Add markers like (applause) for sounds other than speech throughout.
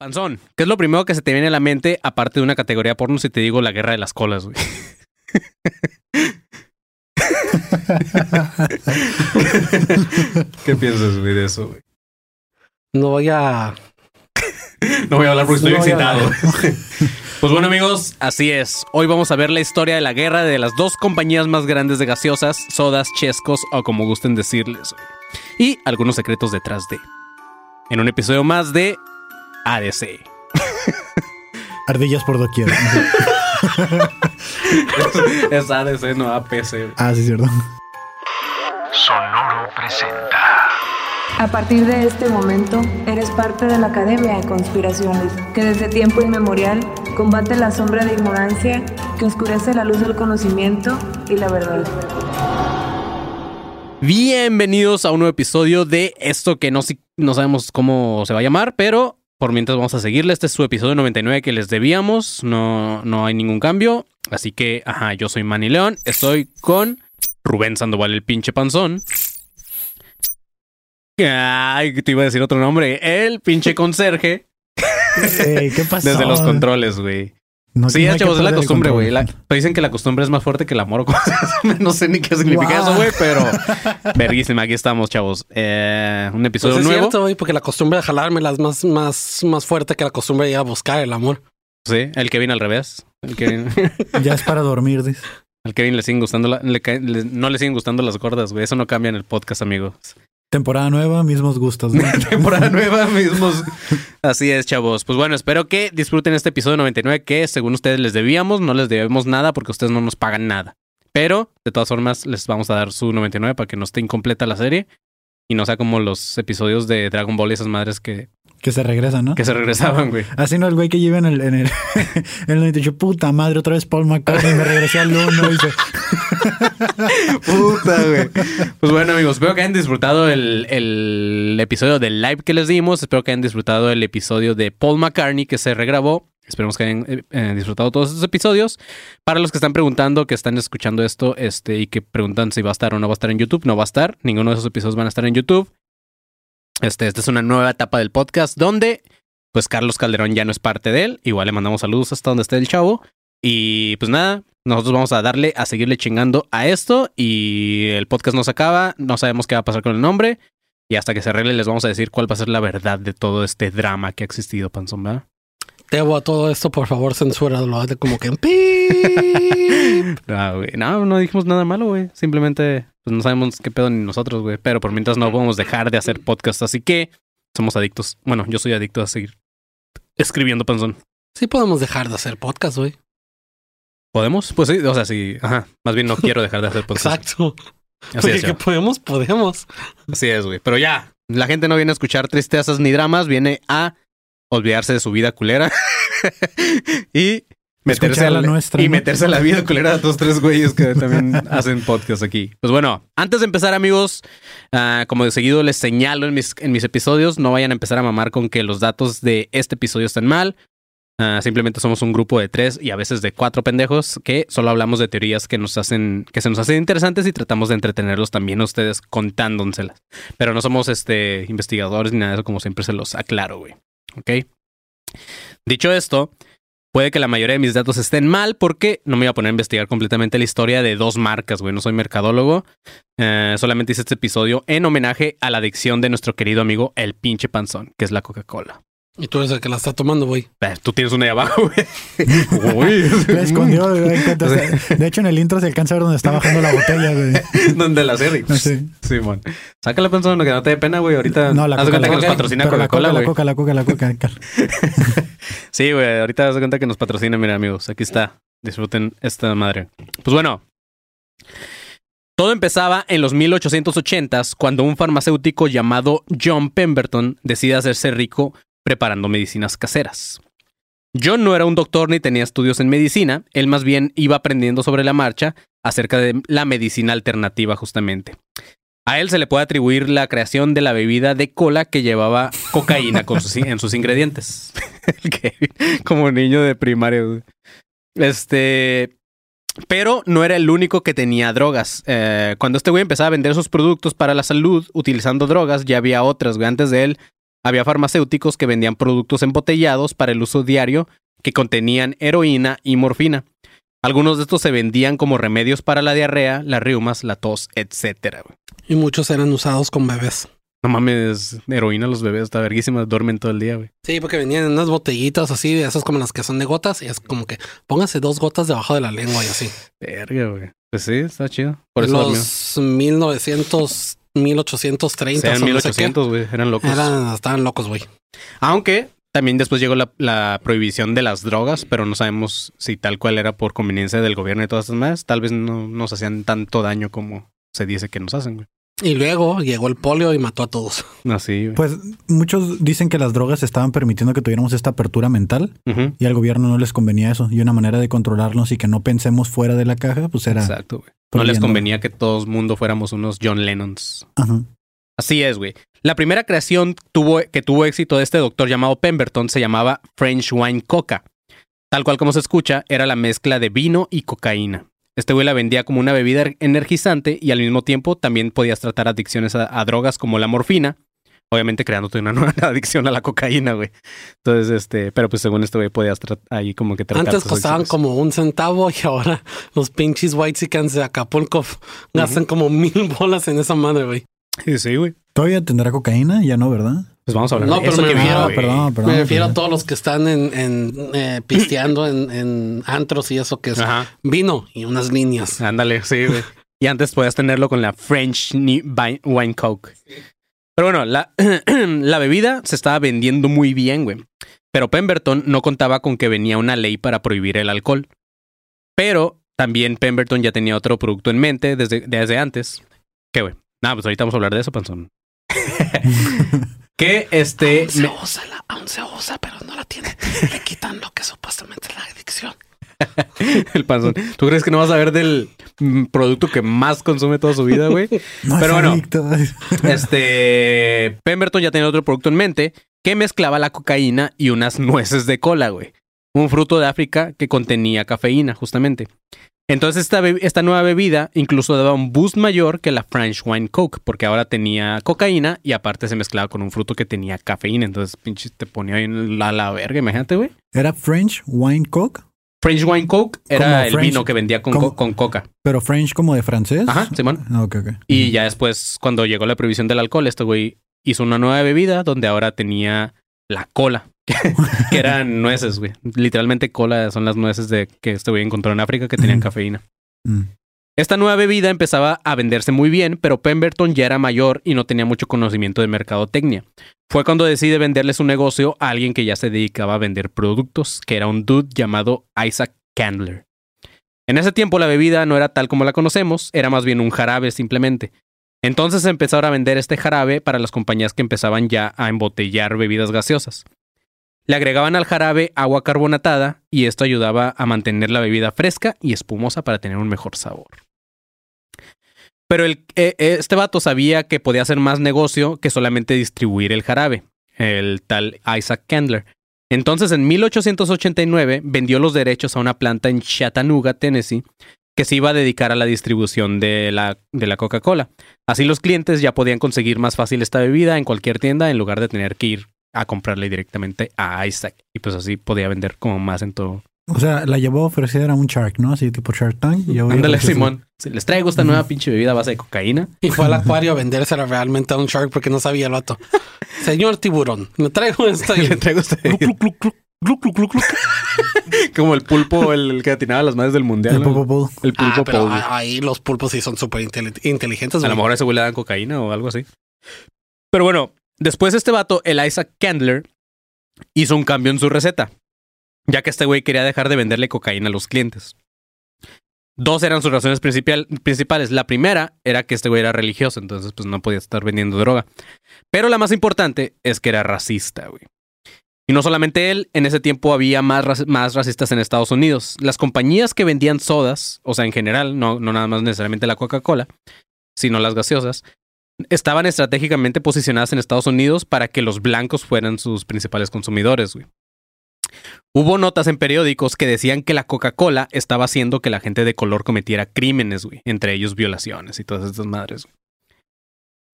Panzón, ¿qué es lo primero que se te viene a la mente aparte de una categoría porno si te digo la guerra de las colas, güey? ¿Qué piensas, güey, de eso, güey? No voy a. No voy a hablar porque estoy No excitado. Pues bueno, amigos, así es. Hoy vamos a ver la historia de la guerra de las dos compañías más grandes de gaseosas, sodas, chescos o como gusten decirles. Y algunos secretos detrás de. En un episodio más de ADC. Ardillas por doquier. (laughs) es ADC, no APC. ah, sí, cierto. Sonoro presenta. A partir de este momento, eres parte de la Academia de Conspiraciones, que desde tiempo inmemorial combate la sombra de ignorancia que oscurece la luz del conocimiento y la verdad. Bienvenidos a un nuevo episodio de esto que no, si- no sabemos cómo se va a llamar, pero por mientras vamos a seguirle. Este es su episodio 99 que les debíamos. No, no hay ningún cambio. Así que, ajá, yo soy Manny León. Estoy con Rubén Sandoval, el pinche panzón. Ay, te iba a decir otro nombre. El pinche conserje (laughs) Ey, ¿Qué pasó? desde los controles, güey. No- Sí, no chavos, es la costumbre, güey. Dicen que la costumbre es más fuerte que el amor o cosas así. (laughs) No sé ni qué significa eso, güey, pero verguísima, aquí estamos, chavos. Eh, un Pues episodio es nuevo. cierto, güey, porque la costumbre de jalármela es más, más, más fuerte que la costumbre de ir a buscar el amor. Sí, el Kevin al revés. El Kevin, (laughs) Ya es para dormir, dice. (laughs) al Kevin le siguen gustando, la- le le- no le siguen gustando las gordas, güey. Eso no cambia en el podcast, amigos. Temporada nueva, mismos gustos. (laughs) Temporada nueva mismos. Así es, chavos. Pues bueno, espero que disfruten este episodio 99 que según ustedes les debíamos, no les debemos nada porque ustedes no nos pagan nada. Pero de todas formas les vamos a dar su 99 para que no esté incompleta la serie y no sea como los episodios de Dragon Ball y esas madres que, que se regresa, ¿no? que se regresaban, güey. Así no el güey que lleva en el, en el, (laughs) en el 98, puta madre, otra vez Paul McCartney, me regresé al 1 dice, (laughs) Puta, güey. Pues bueno, amigos, espero que hayan disfrutado el, el episodio del live que les dimos. Espero que hayan disfrutado el episodio de Paul McCartney que se regrabó. Esperemos que hayan eh, eh, disfrutado todos estos episodios. Para los que están preguntando, que están escuchando esto este, y que preguntan si va a estar o no va a estar en YouTube, no va a estar. Ninguno de esos episodios van a estar en YouTube. Este, esta es una nueva etapa del podcast donde, pues, Carlos Calderón ya no es parte de él. Igual le mandamos saludos hasta donde esté el chavo. Y pues nada, nosotros vamos a darle a seguirle chingando a esto y el podcast no se acaba, no sabemos qué va a pasar con el nombre y hasta que se arregle les vamos a decir cuál va a ser la verdad de todo este drama que ha existido, Panzón, ¿verdad? Debo a todo esto, por favor, censúralo. Hazle como que pip. (laughs) Ah, güey, no, no dijimos nada malo, güey. Simplemente pues no sabemos qué pedo ni nosotros, güey. Pero por mientras no podemos dejar de hacer podcast, así que somos adictos. Bueno, yo soy adicto a seguir escribiendo, Panzón. Sí podemos dejar de hacer podcast, güey. ¿Podemos? Pues sí, o sea, sí. Ajá. Más bien no (laughs) quiero dejar de hacer podcast. Exacto. Así Porque es, que podemos, podemos. Así es, güey. Pero ya, la gente no viene a escuchar tristezas ni dramas, viene a olvidarse de su vida culera (laughs) y meterse Escuchar a la la, nuestra, y ¿no? meterse a la vida culera de estos tres güeyes que también (laughs) hacen podcast aquí. Pues bueno, antes de empezar, amigos, ah, como de seguido les señalo en mis, en mis episodios, no vayan a empezar a mamar con que los datos de este episodio están mal. Ah, simplemente somos un grupo de tres y a veces de cuatro pendejos que solo hablamos de teorías que nos hacen, que se nos hacen interesantes y tratamos de entretenerlos también a ustedes contándoselas. Pero no somos este investigadores ni nada de eso, como siempre se los aclaro, güey. ¿Ok? Dicho esto, puede que la mayoría de mis datos estén mal porque no me voy a poner a investigar completamente la historia de dos marcas, güey. No soy mercadólogo. Eh, solamente hice este episodio en homenaje a la adicción de nuestro querido amigo el pinche panzón, que es la Coca-Cola. Y tú eres el que la está tomando, güey. Tú tienes una ahí abajo, güey. (laughs) Uy. Me escondió, güey, (laughs) De hecho, en el intro se alcanza a ver dónde está bajando la botella, güey. (laughs) Donde la serie. Sí. Simón. Sácala pensando que no te dé pena, güey. Ahorita. No, la haz cuenta que nos patrocina la Coca-Cola, güey. Coca, la Coca, la Coca, la Coca. Sí, güey. Ahorita haz de cuenta que nos patrocina. Mira, amigos. Aquí está. Disfruten esta madre. Pues bueno. Todo empezaba en los 1880s cuando un farmacéutico llamado John Pemberton decide hacerse rico preparando medicinas caseras. John no era un doctor ni tenía estudios en medicina, él más bien iba aprendiendo sobre la marcha acerca de la medicina alternativa justamente. A él se le puede atribuir la creación de la bebida de cola que llevaba cocaína en sus ingredientes. (laughs) Como niño de primaria. Este. Pero no era el único que tenía drogas. Eh, cuando este güey empezaba a vender sus productos para la salud utilizando drogas, ya había otras, güey. Antes de él había farmacéuticos que vendían productos embotellados para el uso diario que contenían heroína y morfina. Algunos de estos se vendían como remedios para la diarrea, las riumas, la tos, etcétera. güey. Y muchos eran usados con bebés. No mames, heroína los bebés, está verguísima, duermen todo el día, güey. Sí, porque venían en unas botellitas así, de esas como las que son de gotas, y es como que póngase dos gotas debajo de la lengua y así. Verga, güey. Pues sí, está chido. Por eso dormió. Los 1900, 1830, Sean o no sé qué, 1800, güey, eran locos. eran, estaban locos, güey. Aunque también después llegó la, la prohibición de las drogas, pero no sabemos si tal cual era por conveniencia del gobierno y todas esas más. Tal vez no nos hacían tanto daño como se dice que nos hacen, güey. Y luego llegó el polio y mató a todos. Así, güey. Pues muchos dicen que las drogas estaban permitiendo que tuviéramos esta apertura mental y al gobierno no les convenía eso. Y una manera de controlarnos y que no pensemos fuera de la caja, pues era... Exacto, güey. No les convenía que todo el mundo fuéramos unos John Lennons. Ajá. Así es, güey. La primera creación tuvo, que tuvo éxito de este doctor llamado Pemberton se llamaba French Wine Coca. Tal cual como se escucha, era la mezcla de vino y cocaína. Este güey la vendía como una bebida er- energizante y al mismo tiempo también podías tratar adicciones a, a drogas como la morfina. Obviamente creándote una (laughs) nueva adicción a la cocaína, güey. Entonces, este, pero pues según este güey podías ahí como que tratar Antes costaban adicciones. como un centavo y ahora (laughs) los pinches whitexicans de Acapulco gastan como mil (laughs) bolas en esa madre, güey. Sí, sí, güey. ¿Todavía tendrá cocaína? Ya no, ¿verdad? Pues vamos a hablar No, de pero eso me viene, refiero- perdón, perdón. Me refiero a todos los que están en, en, eh, pisteando en, en antros y eso que es Ajá. vino y unas líneas. Ándale, sí, güey. Y antes podías tenerlo con la French Wine Coke. Pero bueno, la, (clears throat) la bebida se estaba vendiendo muy bien, güey. Pero Pemberton no contaba con que venía una ley para prohibir el alcohol. Pero también Pemberton ya tenía otro producto en mente desde, desde antes. ¿Qué, güey? Nada, pues ahorita vamos a hablar de eso, panzón. (laughs) que este... Aún se usa, la, aún se usa, pero no la tiene. Le quitan lo que supuestamente es la adicción. (laughs) el panzón. ¿Tú crees que no vas a ver del mm, producto que más consume toda su vida, güey? (laughs) No Pero bueno. (laughs) Este Pemberton ya tenía otro producto en mente que mezclaba la cocaína y unas nueces de cola, güey. Un fruto de África que contenía cafeína, justamente. Entonces esta, esta nueva bebida incluso daba un boost mayor que la French Wine Coke, porque ahora tenía cocaína y aparte se mezclaba con un fruto que tenía cafeína. Entonces, pinche, te ponía ahí en la, la verga, imagínate, güey. Era French Wine Coke, French Wine Coke era el French- vino que vendía con, co- con coca. pero French como de francés. Ajá, Simón. Ah. Y ya después, cuando llegó la prohibición del alcohol, este güey hizo una nueva bebida donde ahora tenía la cola, (laughs) que eran (laughs) nueces, güey. Literalmente cola son las nueces de que este güey encontró en África que tenían cafeína. Mm. Esta nueva bebida empezaba a venderse muy bien, pero Pemberton ya era mayor y no tenía mucho conocimiento de mercadotecnia. Fue cuando decide venderle su negocio a alguien que ya se dedicaba a vender productos, que era un dude llamado Isaac Candler. En ese tiempo la bebida no era tal como la conocemos, era más bien un jarabe simplemente. Entonces empezaron a vender este jarabe para las compañías que empezaban ya a embotellar bebidas gaseosas. Le agregaban al jarabe agua carbonatada y esto ayudaba a mantener la bebida fresca y espumosa para tener un mejor sabor. Pero el, eh, eh, este vato sabía que podía hacer más negocio que solamente distribuir el jarabe, el tal Isaac Candler. Entonces en 1889 vendió los derechos a una planta en Chattanooga, Tennessee, que se iba a dedicar a la distribución de la, de la Coca-Cola. Así los clientes ya podían conseguir más fácil esta bebida en cualquier tienda en lugar de tener que ir a comprarle directamente a Isaac. Y pues así podía vender como más en todo. O sea, la llevó a ofrecer a un Shark, ¿no? Así tipo Shark Tank. y a Ándale, Simón. Si les traigo esta nueva pinche bebida a base de cocaína. Y fue al acuario a vendérsela realmente a un shark porque no sabía el vato. Señor tiburón, me traigo esta. Le traigo esta. (laughs) (laughs) Como el pulpo, el que atinaba las madres del mundial. El ¿no? Pool. El pulpo Ah, pero a- ahí los pulpos sí son súper inteli- inteligentes. A lo mejor a ese güey le dan cocaína o algo así. Pero bueno, después este vato, el Isaac Candler, hizo un cambio en su receta. Ya que este güey quería dejar de venderle cocaína a los clientes. Dos eran sus razones principal- principales. La primera era que este güey era religioso, entonces pues no podía estar vendiendo droga. Pero la más importante es que era racista, güey. Y no solamente él, en ese tiempo había más, más racistas en Estados Unidos. Las compañías que vendían sodas, o sea, en general, no, no nada más necesariamente la Coca-Cola, sino las gaseosas, estaban estratégicamente posicionadas en Estados Unidos para que los blancos fueran sus principales consumidores, güey. Hubo notas en periódicos que decían que la Coca-Cola estaba haciendo que la gente de color cometiera crímenes, güey, entre ellos violaciones y todas estas madres. güey.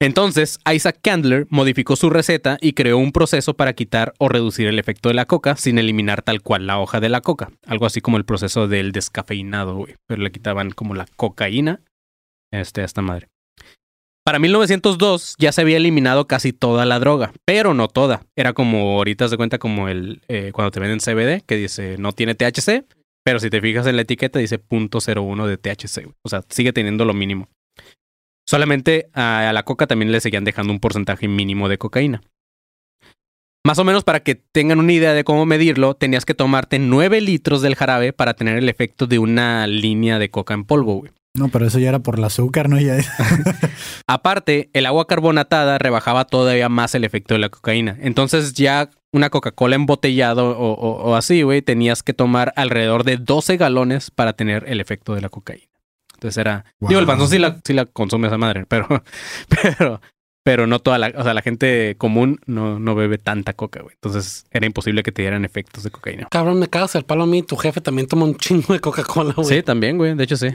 Entonces, Isaac Candler modificó su receta y creó un proceso para quitar o reducir el efecto de la coca sin eliminar tal cual la hoja de la coca. Algo así como el proceso del descafeinado, güey. Pero le quitaban como la cocaína este, a esta madre. Para 1902 ya se había eliminado casi toda la droga, pero no toda. Era como, ahorita se cuenta como el, eh, cuando te venden CBD, que dice no tiene THC, pero si te fijas en la etiqueta dice .01 de THC. O sea, sigue teniendo lo mínimo. Solamente a, a la coca también le seguían dejando un porcentaje mínimo de cocaína. Más o menos para que tengan una idea de cómo medirlo, tenías que tomarte 9 litros del jarabe para tener el efecto de una línea de coca en polvo, güey. No, pero eso ya era por el azúcar, ¿no? Ya (laughs) Aparte, el agua carbonatada rebajaba todavía más el efecto de la cocaína. Entonces ya una Coca-Cola embotellado o, o- o así, güey, tenías que tomar alrededor de 12 galones para tener el efecto de la cocaína. Entonces era... Wow. Digo, el panzón sí la, sí la consume esa madre, pero... (laughs) Pero... Pero no toda la... O sea, la gente común no, no bebe tanta coca, güey. Entonces era imposible que te dieran efectos de cocaína. Cabrón, me cagas el palo a mí. Tu jefe también toma un chingo de Coca-Cola, güey. Sí, también, güey. De hecho, sí.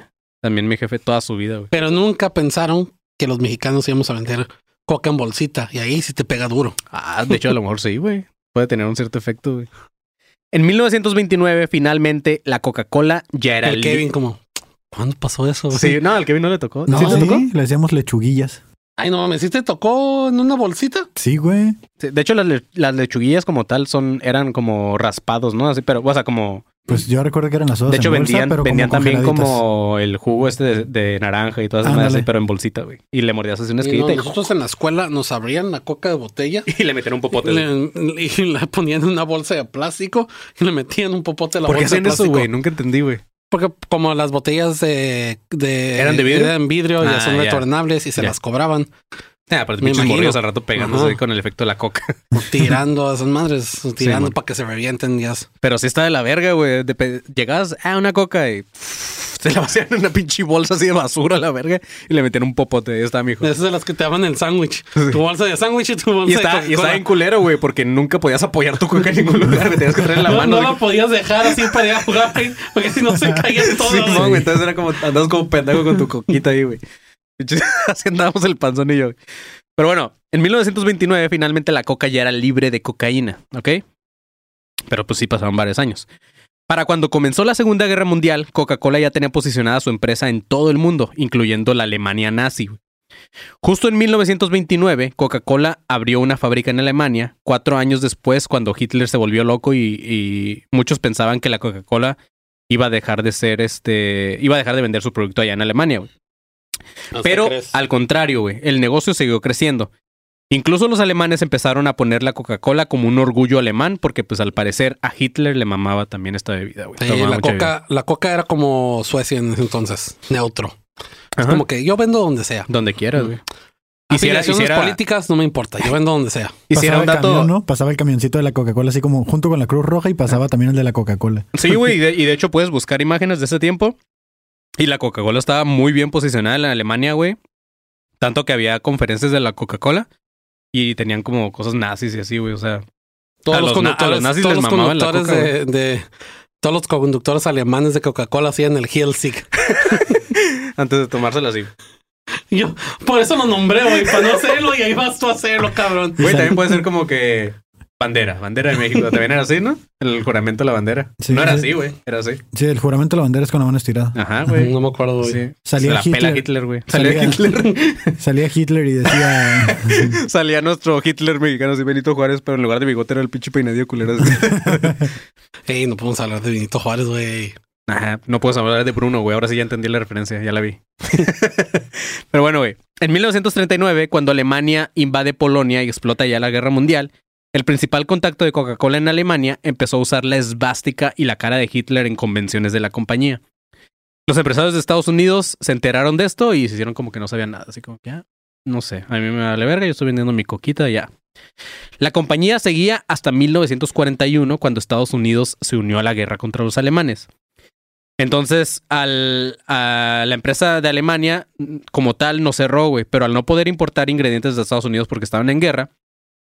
También mi jefe toda su vida, güey. Pero nunca pensaron que los mexicanos íbamos a vender coca en bolsita. Y ahí sí te pega duro. Ah, de hecho, a lo mejor sí, güey. Puede tener un cierto efecto, güey. En 1929, finalmente, la Coca-Cola ya era el li- Kevin como, ¿cuándo pasó eso? güey? Sí, no, al Kevin no le tocó. No, ¿Sí le sí, tocó? le hacíamos lechuguillas. Ay, no mames, ¿sí te tocó en una bolsita? Sí, güey. Sí, De hecho, las, le- las lechuguillas como tal son, eran como raspados, ¿no? Así, pero, o sea, como... Pues yo recuerdo que eran las sodas De hecho, en bolsa, vendían, pero vendían como también como el jugo este de, de naranja y todas esas madres así, pero en bolsita, güey. Y le mordías así una Y no, esquinita y- nosotros en la escuela nos abrían la coca de botella (laughs) y, le metían un popote. le- y la ponían en una bolsa de plástico y le metían un popote a la ¿Por qué bolsa de hacían eso, plástico. güey? Nunca entendí, güey. Porque como las botellas de, de ¿Eran de vidrio? eran vidrio, ya Ah, son retornables y se las cobraban (laughs) Ah, pero Me pinches morrillos al rato pegándose Ajá. ahí con el efecto de la coca. (laughs) o tirando a esas madres, tirando man. para que se revienten ya. Pero sí está de la verga, güey. Llegabas a una coca y (laughs) se la vacían en una pinche bolsa así de basura a la verga y le metían un popote. Ahí está, mijo. Esas de las que te daban el sándwich. Tu bolsa de sándwich y tu bolsa Y está, de y está Coca-Cola. bien culero, güey, porque nunca podías apoyar tu coca en ningún lugar. Me tenías que traer en la No, mano. no la podías dejar así para ir a jugar, porque si no se caía todo. Sí, güey. no, güey. Entonces era como, andabas como pendejo con tu coquita ahí, güey. (laughs) Así el panzón y yo. Pero bueno, en 1929 finalmente la coca ya era libre de cocaína, ¿ok? Pero pues sí pasaron varios años. Para cuando comenzó la Segunda Guerra Mundial, Coca-Cola ya tenía posicionada su empresa en todo el mundo, incluyendo la Alemania nazi. Justo en 1929, Coca-Cola abrió una fábrica en Alemania, cuatro años después, cuando Hitler se volvió loco y, muchos pensaban que la Coca-Cola iba a dejar de ser este, iba a dejar de vender su producto allá en Alemania. güey. Pero crees. al contrario, güey, el negocio siguió creciendo. Incluso los alemanes empezaron a poner la Coca-Cola como un orgullo alemán, porque pues al parecer a Hitler le mamaba también esta bebida, güey. Sí, Tomaba la coca, la coca era como Suecia en ese entonces, neutro. Es como que yo vendo donde sea. Donde quieras, güey. Hiciera, Afiliaciones hiciera, políticas no me importa, yo vendo donde sea. (laughs) hiciera Pasaba un el dato. camión, ¿no? Pasaba el camioncito de la Coca-Cola así como junto con la Cruz Roja y pasaba también el de la Coca-Cola. Sí, güey, y (laughs) y de hecho puedes buscar imágenes de ese tiempo. Y la Coca-Cola estaba muy bien posicionada en Alemania, güey. Tanto que había conferencias de la Coca-Cola y tenían como cosas nazis y así, güey. O sea, Todos A los, los na- a conductores, los nazis todos les los la coca, de, de- todos los conductores alemanes de Coca-Cola hacían el Hilsig. (laughs) antes de tomársela así. (laughs) Yo, por eso lo nombré, güey, para no hacerlo y ahí vas tú a hacerlo, cabrón. Güey, también puede ser como que bandera, bandera de México. También era así, ¿no? El juramento de la bandera. Sí, no era sí. así, güey. Era así. Sí, el juramento de la bandera es con la mano estirada. Ajá, güey. No me acuerdo, güey. Sí. Salía Se la pela Hitler. Hitler, güey. Salía Salía- Hitler. (laughs) Salía Hitler y decía... (laughs) Salía nuestro Hitler mexicano, así Benito Juárez, pero en lugar de bigote era el pinche peinadillo culero. así. (laughs) Ey, no podemos hablar de Benito Juárez, güey. Ajá, no puedes hablar de Bruno, güey. Ahora sí ya entendí la referencia, ya la vi. Pero bueno, güey. En 1939, cuando Alemania invade Polonia y explota ya la guerra mundial, el principal contacto de Coca-Cola en Alemania empezó a usar la esvástica y la cara de Hitler en convenciones de la compañía. Los empresarios de Estados Unidos se enteraron de esto y se hicieron como que no sabían nada. Así como que, ah, no sé, a mí me vale verga, yo estoy vendiendo mi coquita ya. La compañía seguía hasta 1941 cuando Estados Unidos se unió a la guerra contra los alemanes. Entonces, a la empresa de Alemania, como tal, no cerró, güey, pero al no poder importar ingredientes de Estados Unidos porque estaban en guerra,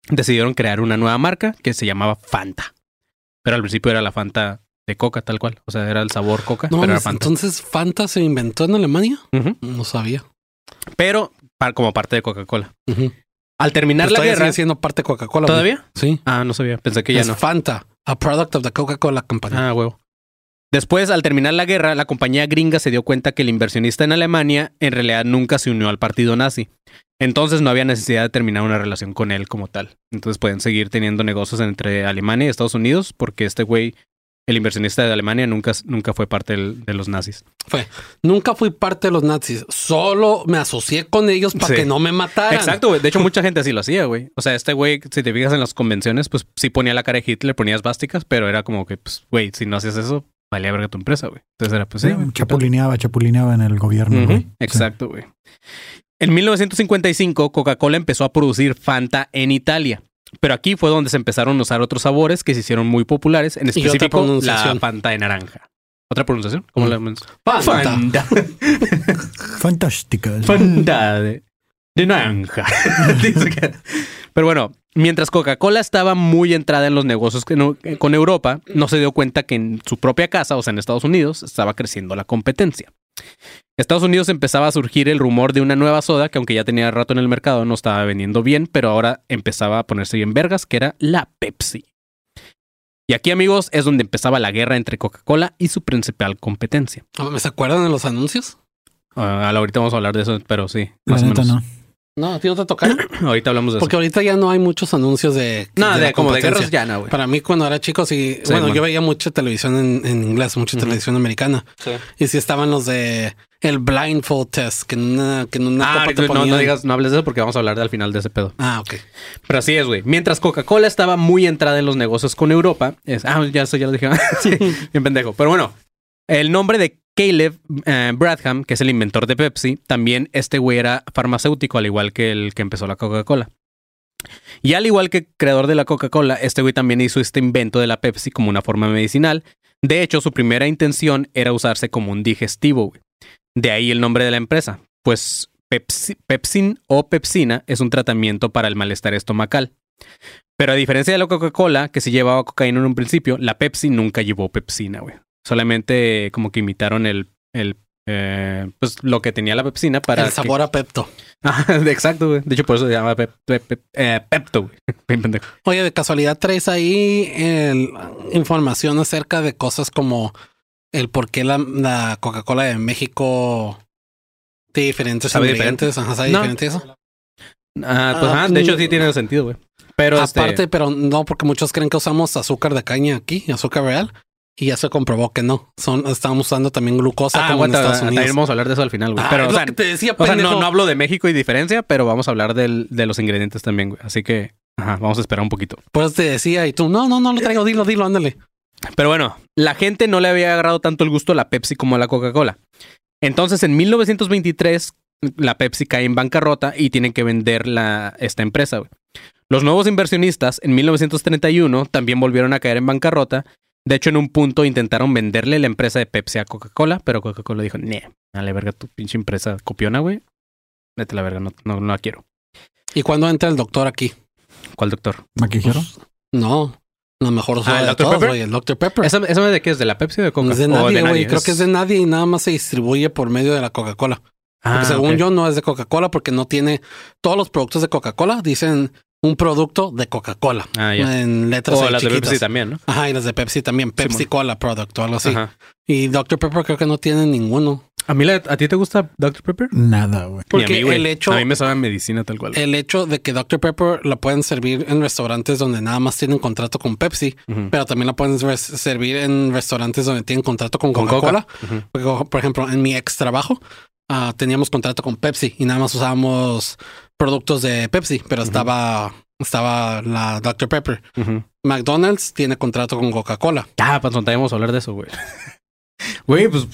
decidieron crear una nueva marca que se llamaba Fanta. Pero al principio era la Fanta de coca, tal cual. O sea, era el sabor coca, No, pero era Fanta. entonces Fanta se inventó en Alemania. No sabía. Pero como parte de Coca-Cola. Al terminar la guerra. sigue siendo parte de Coca-Cola. güey. ¿Todavía? Sí. Ah, no sabía. Pensé que ya es no. Fanta, a product of the Coca-Cola Company. Ah, huevo. Después, al terminar la guerra, la compañía gringa se dio cuenta que el inversionista en Alemania en realidad nunca se unió al partido nazi. Entonces no había necesidad de terminar una relación con él como tal. Entonces pueden seguir teniendo negocios entre Alemania y Estados Unidos porque este güey, el inversionista de Alemania, nunca, nunca fue parte del- de los nazis. Fue. Nunca fui parte de los nazis. Solo me asocié con ellos para Sí. que no me mataran. Exacto, güey. De hecho, (laughs) mucha gente así lo hacía, güey. O sea, este güey, si te fijas en las convenciones, pues sí ponía la cara de Hitler, ponía esvásticas, pero era como que, pues, güey, si no hacías eso, valía verga tu empresa, güey. Entonces era, pues sí, chapulineaba, chapulineaba en el gobierno. Exacto, güey. En 1955, Coca-Cola empezó a producir Fanta en Italia. Pero aquí fue donde se empezaron a usar otros sabores que se hicieron muy populares, en específico la. Fanta de naranja. ¿Otra pronunciación? ¿Cómo Mm. la Fanta. Sí. (laughs) Fantásticas. Fanta de, de naranja. (laughs) Pero bueno, mientras Coca-Cola estaba muy entrada en los negocios con con Europa, no se dio cuenta que en su propia casa, o sea, en Estados Unidos, estaba creciendo la competencia. Estados Unidos empezaba a surgir el rumor de una nueva soda que aunque ya tenía rato en el mercado no estaba vendiendo bien, pero ahora empezaba a ponerse bien vergas, que era la Pepsi. Y aquí, amigos, es donde empezaba la guerra entre Coca-Cola y su principal competencia. ¿Me se acuerdan de los anuncios? Ah, ahorita vamos a hablar de eso, pero sí, La más o menos. no. No, a ti no te tocaron. (clears throat) Ahorita hablamos de eso. Porque ahorita ya no hay muchos anuncios de. No, de, como de guerras ya no, güey. Para mí, cuando era chico, sí. Sí, bueno, man. yo veía mucha televisión en, en inglés, mucha televisión americana. Y sí estaban los de el blindfold test, que en una, que en una Ah, copa te no, no digas, no hables de eso porque vamos a hablar al final de ese pedo. Ah, ok. Pero así es, güey. Mientras Coca-Cola estaba muy entrada en los negocios con Europa, es, ah, ya eso ya lo dije. (laughs) Sí, bien pendejo. Pero bueno, el nombre de Caleb eh, Bradham, que es el inventor de Pepsi, también este güey era farmacéutico, al igual que el que empezó la Coca-Cola. Y al igual que creador de la Coca-Cola, este güey también hizo este invento de la Pepsi como una forma medicinal. De hecho, su primera intención era usarse como un digestivo, güey. De ahí el nombre de la empresa. Pues Pepsi- Pepsin o Pepsina es un tratamiento para el malestar estomacal. Pero a diferencia de la Coca-Cola, que sí llevaba cocaína en un principio, la Pepsi nunca llevó pepsina, güey. Solamente como que imitaron el, el eh, pues lo que tenía la pepsina para. el que- sabor a Pepto. (laughs) Ah, exacto, güey. De hecho, por eso se llama Pep- Pep- Pep- eh, Pepto, güey. (laughs) Oye, de casualidad traes ahí el- información acerca de cosas como el por qué la, la Coca-Cola de México tiene diferentes ¿Sabe ingredientes. Ajá, ¿sabe No. diferente eso? Ah, pues Ah, ah, de hecho mm. sí tiene sentido, güey. Pero este- Aparte, pero no, porque muchos creen que usamos azúcar de caña aquí, azúcar real, y ya se comprobó que no. Son, estamos usando también glucosa Ah, como aguanta, en Estados Unidos. vamos a hablar de eso al final, güey. Ah, pero, es o lo sea, que te decía, o sea, no, no hablo de México y diferencia, pero vamos a hablar del- de los ingredientes también, güey. Así que, ajá, vamos a esperar un poquito. Pues te decía, y tú, no, no, no lo traigo, dilo, dilo, ándale. Pero bueno, la gente no le había agarrado tanto el gusto a la Pepsi como a la Coca-Cola. Entonces, en 1923, la Pepsi cae en bancarrota y tienen que vender la, esta empresa. güey. Los nuevos inversionistas en 1931 también volvieron a caer en bancarrota. De hecho, en un punto intentaron venderle la empresa de Pepsi a Coca-Cola, pero Coca-Cola dijo, nee, dale verga tu pinche empresa copiona, güey. Vete a la verga, no, no, no la quiero. ¿Y cuando entra el doctor aquí? ¿Cuál doctor? ¿Maquijero? No, lo mejor Ah, ¿el de Dr. todos, Pepper? güey, el Dr. Pepper. ¿Esa, esa de qué es? ¿De la Pepsi o de Coca? es de ¿O nadie, güey. Creo que es de nadie y nada más se distribuye por medio de la Coca-Cola. Porque Ah, según ok. yo no es de Coca-Cola porque no tiene todos los productos de Coca-Cola dicen un producto de Coca-Cola Ah, ya. en letras O ahí las de. Pepsi también, ¿no? Ajá, y las de Pepsi también. Pepsi. Cola Product o algo así. Ajá. Y Dr. Pepper creo que no tiene ninguno. A mí, la- ¿a ti te gusta Dr. Pepper? Nada, güey. Ni a Porque mí, güey. el hecho, A mí me sabe a medicina tal cual. el hecho de que Dr. Pepper la pueden servir en restaurantes donde nada más tienen contrato con Pepsi, pero también la pueden servir en restaurantes donde tienen contrato con Coca-Cola. Coca. Ujú. Porque, Por ejemplo, en mi ex trabajo ah, teníamos contrato con Pepsi y nada más usábamos productos de Pepsi, pero estaba, estaba la Dr. Pepper. McDonald's tiene contrato con Coca-Cola. Ah, pues también vamos a hablar de eso, güey. (laughs) Güey, pues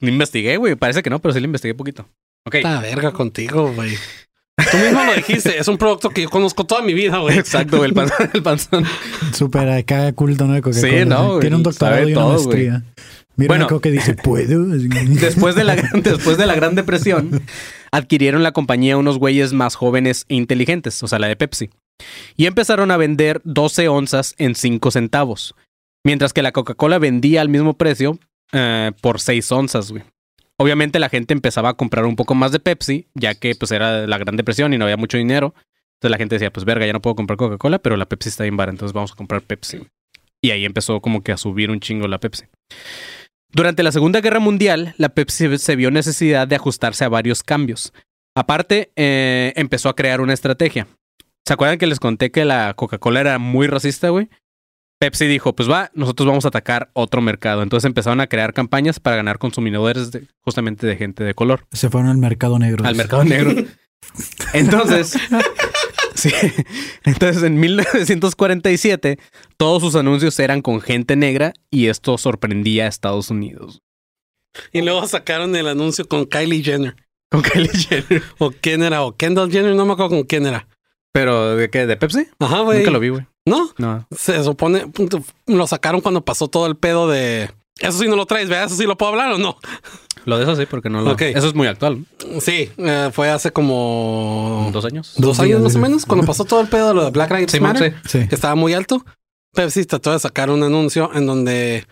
lo investigué, güey. Parece que no, pero sí lo investigué poquito. Ok. La verga contigo, güey. (laughs) Tú mismo lo dijiste, es un producto que yo conozco toda mi vida, güey. Exacto, güey. El panzón. (laughs) El panzón. Súper acá culto, ¿no? De Coca-Cola. Sí, no, güey. Tiene un doctorado y una todo, maestría. Mira Bueno. bueno, que dice, ¿puedo? Después de, la, después de la Gran Depresión, adquirieron la compañía unos güeyes más jóvenes e inteligentes, o sea, la de Pepsi. Y empezaron a vender 12 onzas en 5 centavos. Mientras que la Coca-Cola vendía al mismo precio eh, por 6 onzas, güey. Obviamente la gente empezaba a comprar un poco más de Pepsi, ya que pues era la Gran Depresión y no había mucho dinero. Entonces la gente decía, pues verga, ya no puedo comprar Coca-Cola, pero la Pepsi está bien barata, entonces vamos a comprar Pepsi. Y ahí empezó como que a subir un chingo la Pepsi. Durante la Segunda Guerra Mundial, la Pepsi se vio necesidad de ajustarse a varios cambios. Aparte, eh, empezó a crear una estrategia. ¿Se acuerdan que les conté que la Coca-Cola era muy racista, güey? Pepsi dijo, pues va, nosotros vamos a atacar otro mercado. Entonces empezaron a crear campañas para ganar consumidores de- justamente de gente de color. Se fueron al mercado negro. Al mercado negro. (laughs) Entonces, (laughs) sí. Entonces, en 1947, todos sus anuncios eran con gente negra y esto sorprendía a Estados Unidos. Y luego sacaron el anuncio con Kylie Jenner. Con Kylie Jenner. (laughs) O quién era, o Kendall Jenner, no me acuerdo con quién era. ¿Pero de qué? ¿De Pepsi? Ajá, güey. Nunca lo vi, güey. No, No. se supone, punto, lo sacaron cuando pasó todo el pedo de... Eso sí no lo traes, ¿verdad? Eso sí lo puedo hablar o no. Lo de eso sí, porque no lo... Ok. Eso es muy actual. Sí, eh, fue hace como... ¿Dos años? Dos Dos años más o menos, cuando pasó todo el pedo de lo de Black Lives Sí, Matter, sí. Sí. que estaba muy alto. Pepsi trató de sacar un anuncio en donde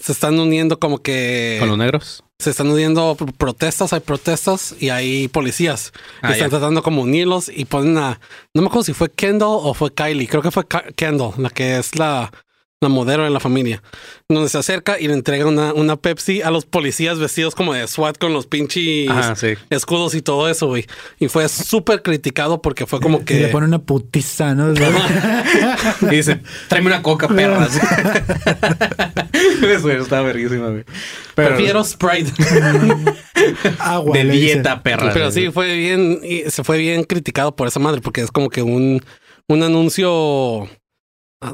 se están uniendo como que Con los negros. se están uniendo pr- protestas, hay protestas y hay policías Ah, están ya. tratando como unirlos y ponen a, no me acuerdo si fue Kendall o fue Kylie, creo que fue Ka- Kendall, la que es la, la modelo de la familia, donde se acerca y le entrega una, una Pepsi a los policías vestidos como de SWAT con los pinches Ajá, sí. escudos y todo eso, güey. Y fue súper criticado porque fue como Y que... le pone una putiza, ¿no? (laughs) Y dice, tráeme una coca, perra. (laughs) (laughs) Eso está verguísima, güey. Pero Prefiero Sprite. Agua. de dice. dieta, perra. Pero sí, fue bien, y se fue bien criticado por esa madre, porque es como que un, un anuncio.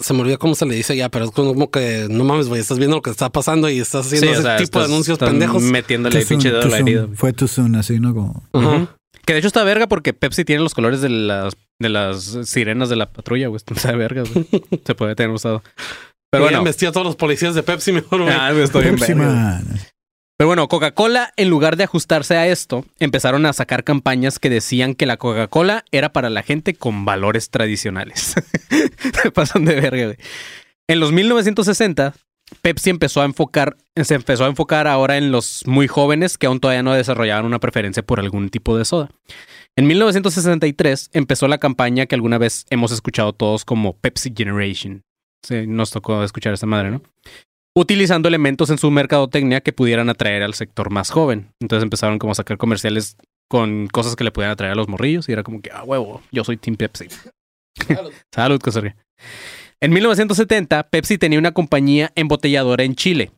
Se me olvidó cómo se le dice ya, pero es como que no mames, güey, estás viendo lo que está pasando y estás haciendo Sí, o ese sea, tipo de anuncios pendejos. Metiéndole el pinche dedo a too la soon. herida. güey. Fue too soon, así, ¿no? Como... Que de hecho está verga porque Pepsi tiene los colores de las, de las sirenas de la patrulla, güey. Está verga, güey. Se puede tener usado. Pero Hubieran bueno. vestido a todos los policías de Pepsi mejor, güey. Ah, estoy bien Pepsi. Man. Pero bueno, Coca-Cola, en lugar de ajustarse a esto, empezaron a sacar campañas que decían que la Coca-Cola era para la gente con valores tradicionales. (laughs) Se pasan de verga, güey. En los 1960, Pepsi empezó a enfocar, se empezó a enfocar ahora en los muy jóvenes que aún todavía no desarrollaban una preferencia por algún tipo de soda. En 1963 empezó la campaña que alguna vez hemos escuchado todos como Pepsi Generation. Sí, nos tocó escuchar esta madre, ¿no? Utilizando elementos en su mercadotecnia que pudieran atraer al sector más joven. Entonces empezaron como a sacar comerciales con cosas que le pudieran atraer a los morrillos y era como que, ah, huevo, yo soy Team Pepsi. Salud, (laughs) Cosorga. En 1970, Pepsi tenía una compañía embotelladora en Chile,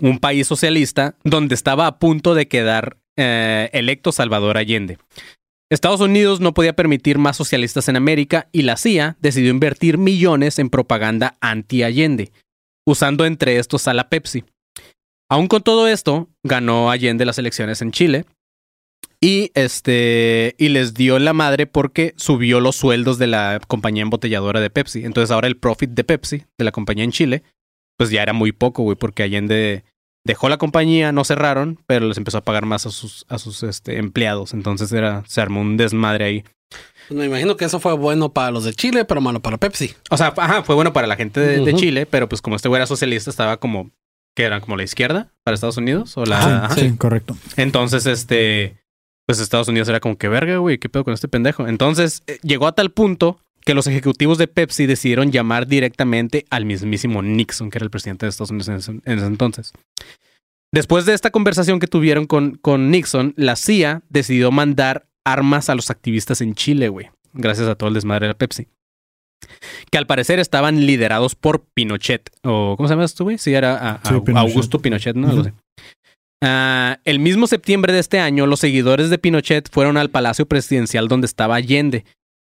un país socialista donde estaba a punto de quedar eh, electo Salvador Allende. Estados Unidos no podía permitir más socialistas en América y la CIA decidió invertir millones en propaganda anti-Allende, usando entre estos a la Pepsi. Aún con todo esto, ganó Allende las elecciones en Chile y este y les dio la madre porque subió los sueldos de la compañía embotelladora de Pepsi. Entonces ahora el profit de Pepsi de la compañía en Chile pues ya era muy poco, güey, porque Allende dejó la compañía, no cerraron, pero les empezó a pagar más a sus a sus este, empleados. Entonces era se armó un desmadre ahí. Me imagino que eso fue bueno para los de Chile, pero malo para Pepsi. O sea, ajá, fue bueno para la gente de. Chile, pero pues como este güey era socialista, estaba como, que eran como la izquierda para Estados Unidos o la... Sí, correcto. Entonces, este, pues Estados Unidos era como que verga, güey, ¿qué pedo con este pendejo? Entonces, eh, llegó a tal punto que los ejecutivos de Pepsi decidieron llamar directamente al mismísimo Nixon, que era el presidente de Estados Unidos en ese, en ese entonces. Después de esta conversación que tuvieron con, con Nixon, la CIA decidió mandar armas a los activistas en Chile, güey, gracias a todo el desmadre de la Pepsi. Que al parecer estaban liderados por Pinochet, o ¿cómo se llama esto, güey? Sí, era a- a- Sí, Pinochet. Augusto Pinochet, ¿no? Ah, el mismo septiembre de este año, los seguidores de Pinochet fueron al Palacio Presidencial donde estaba Allende.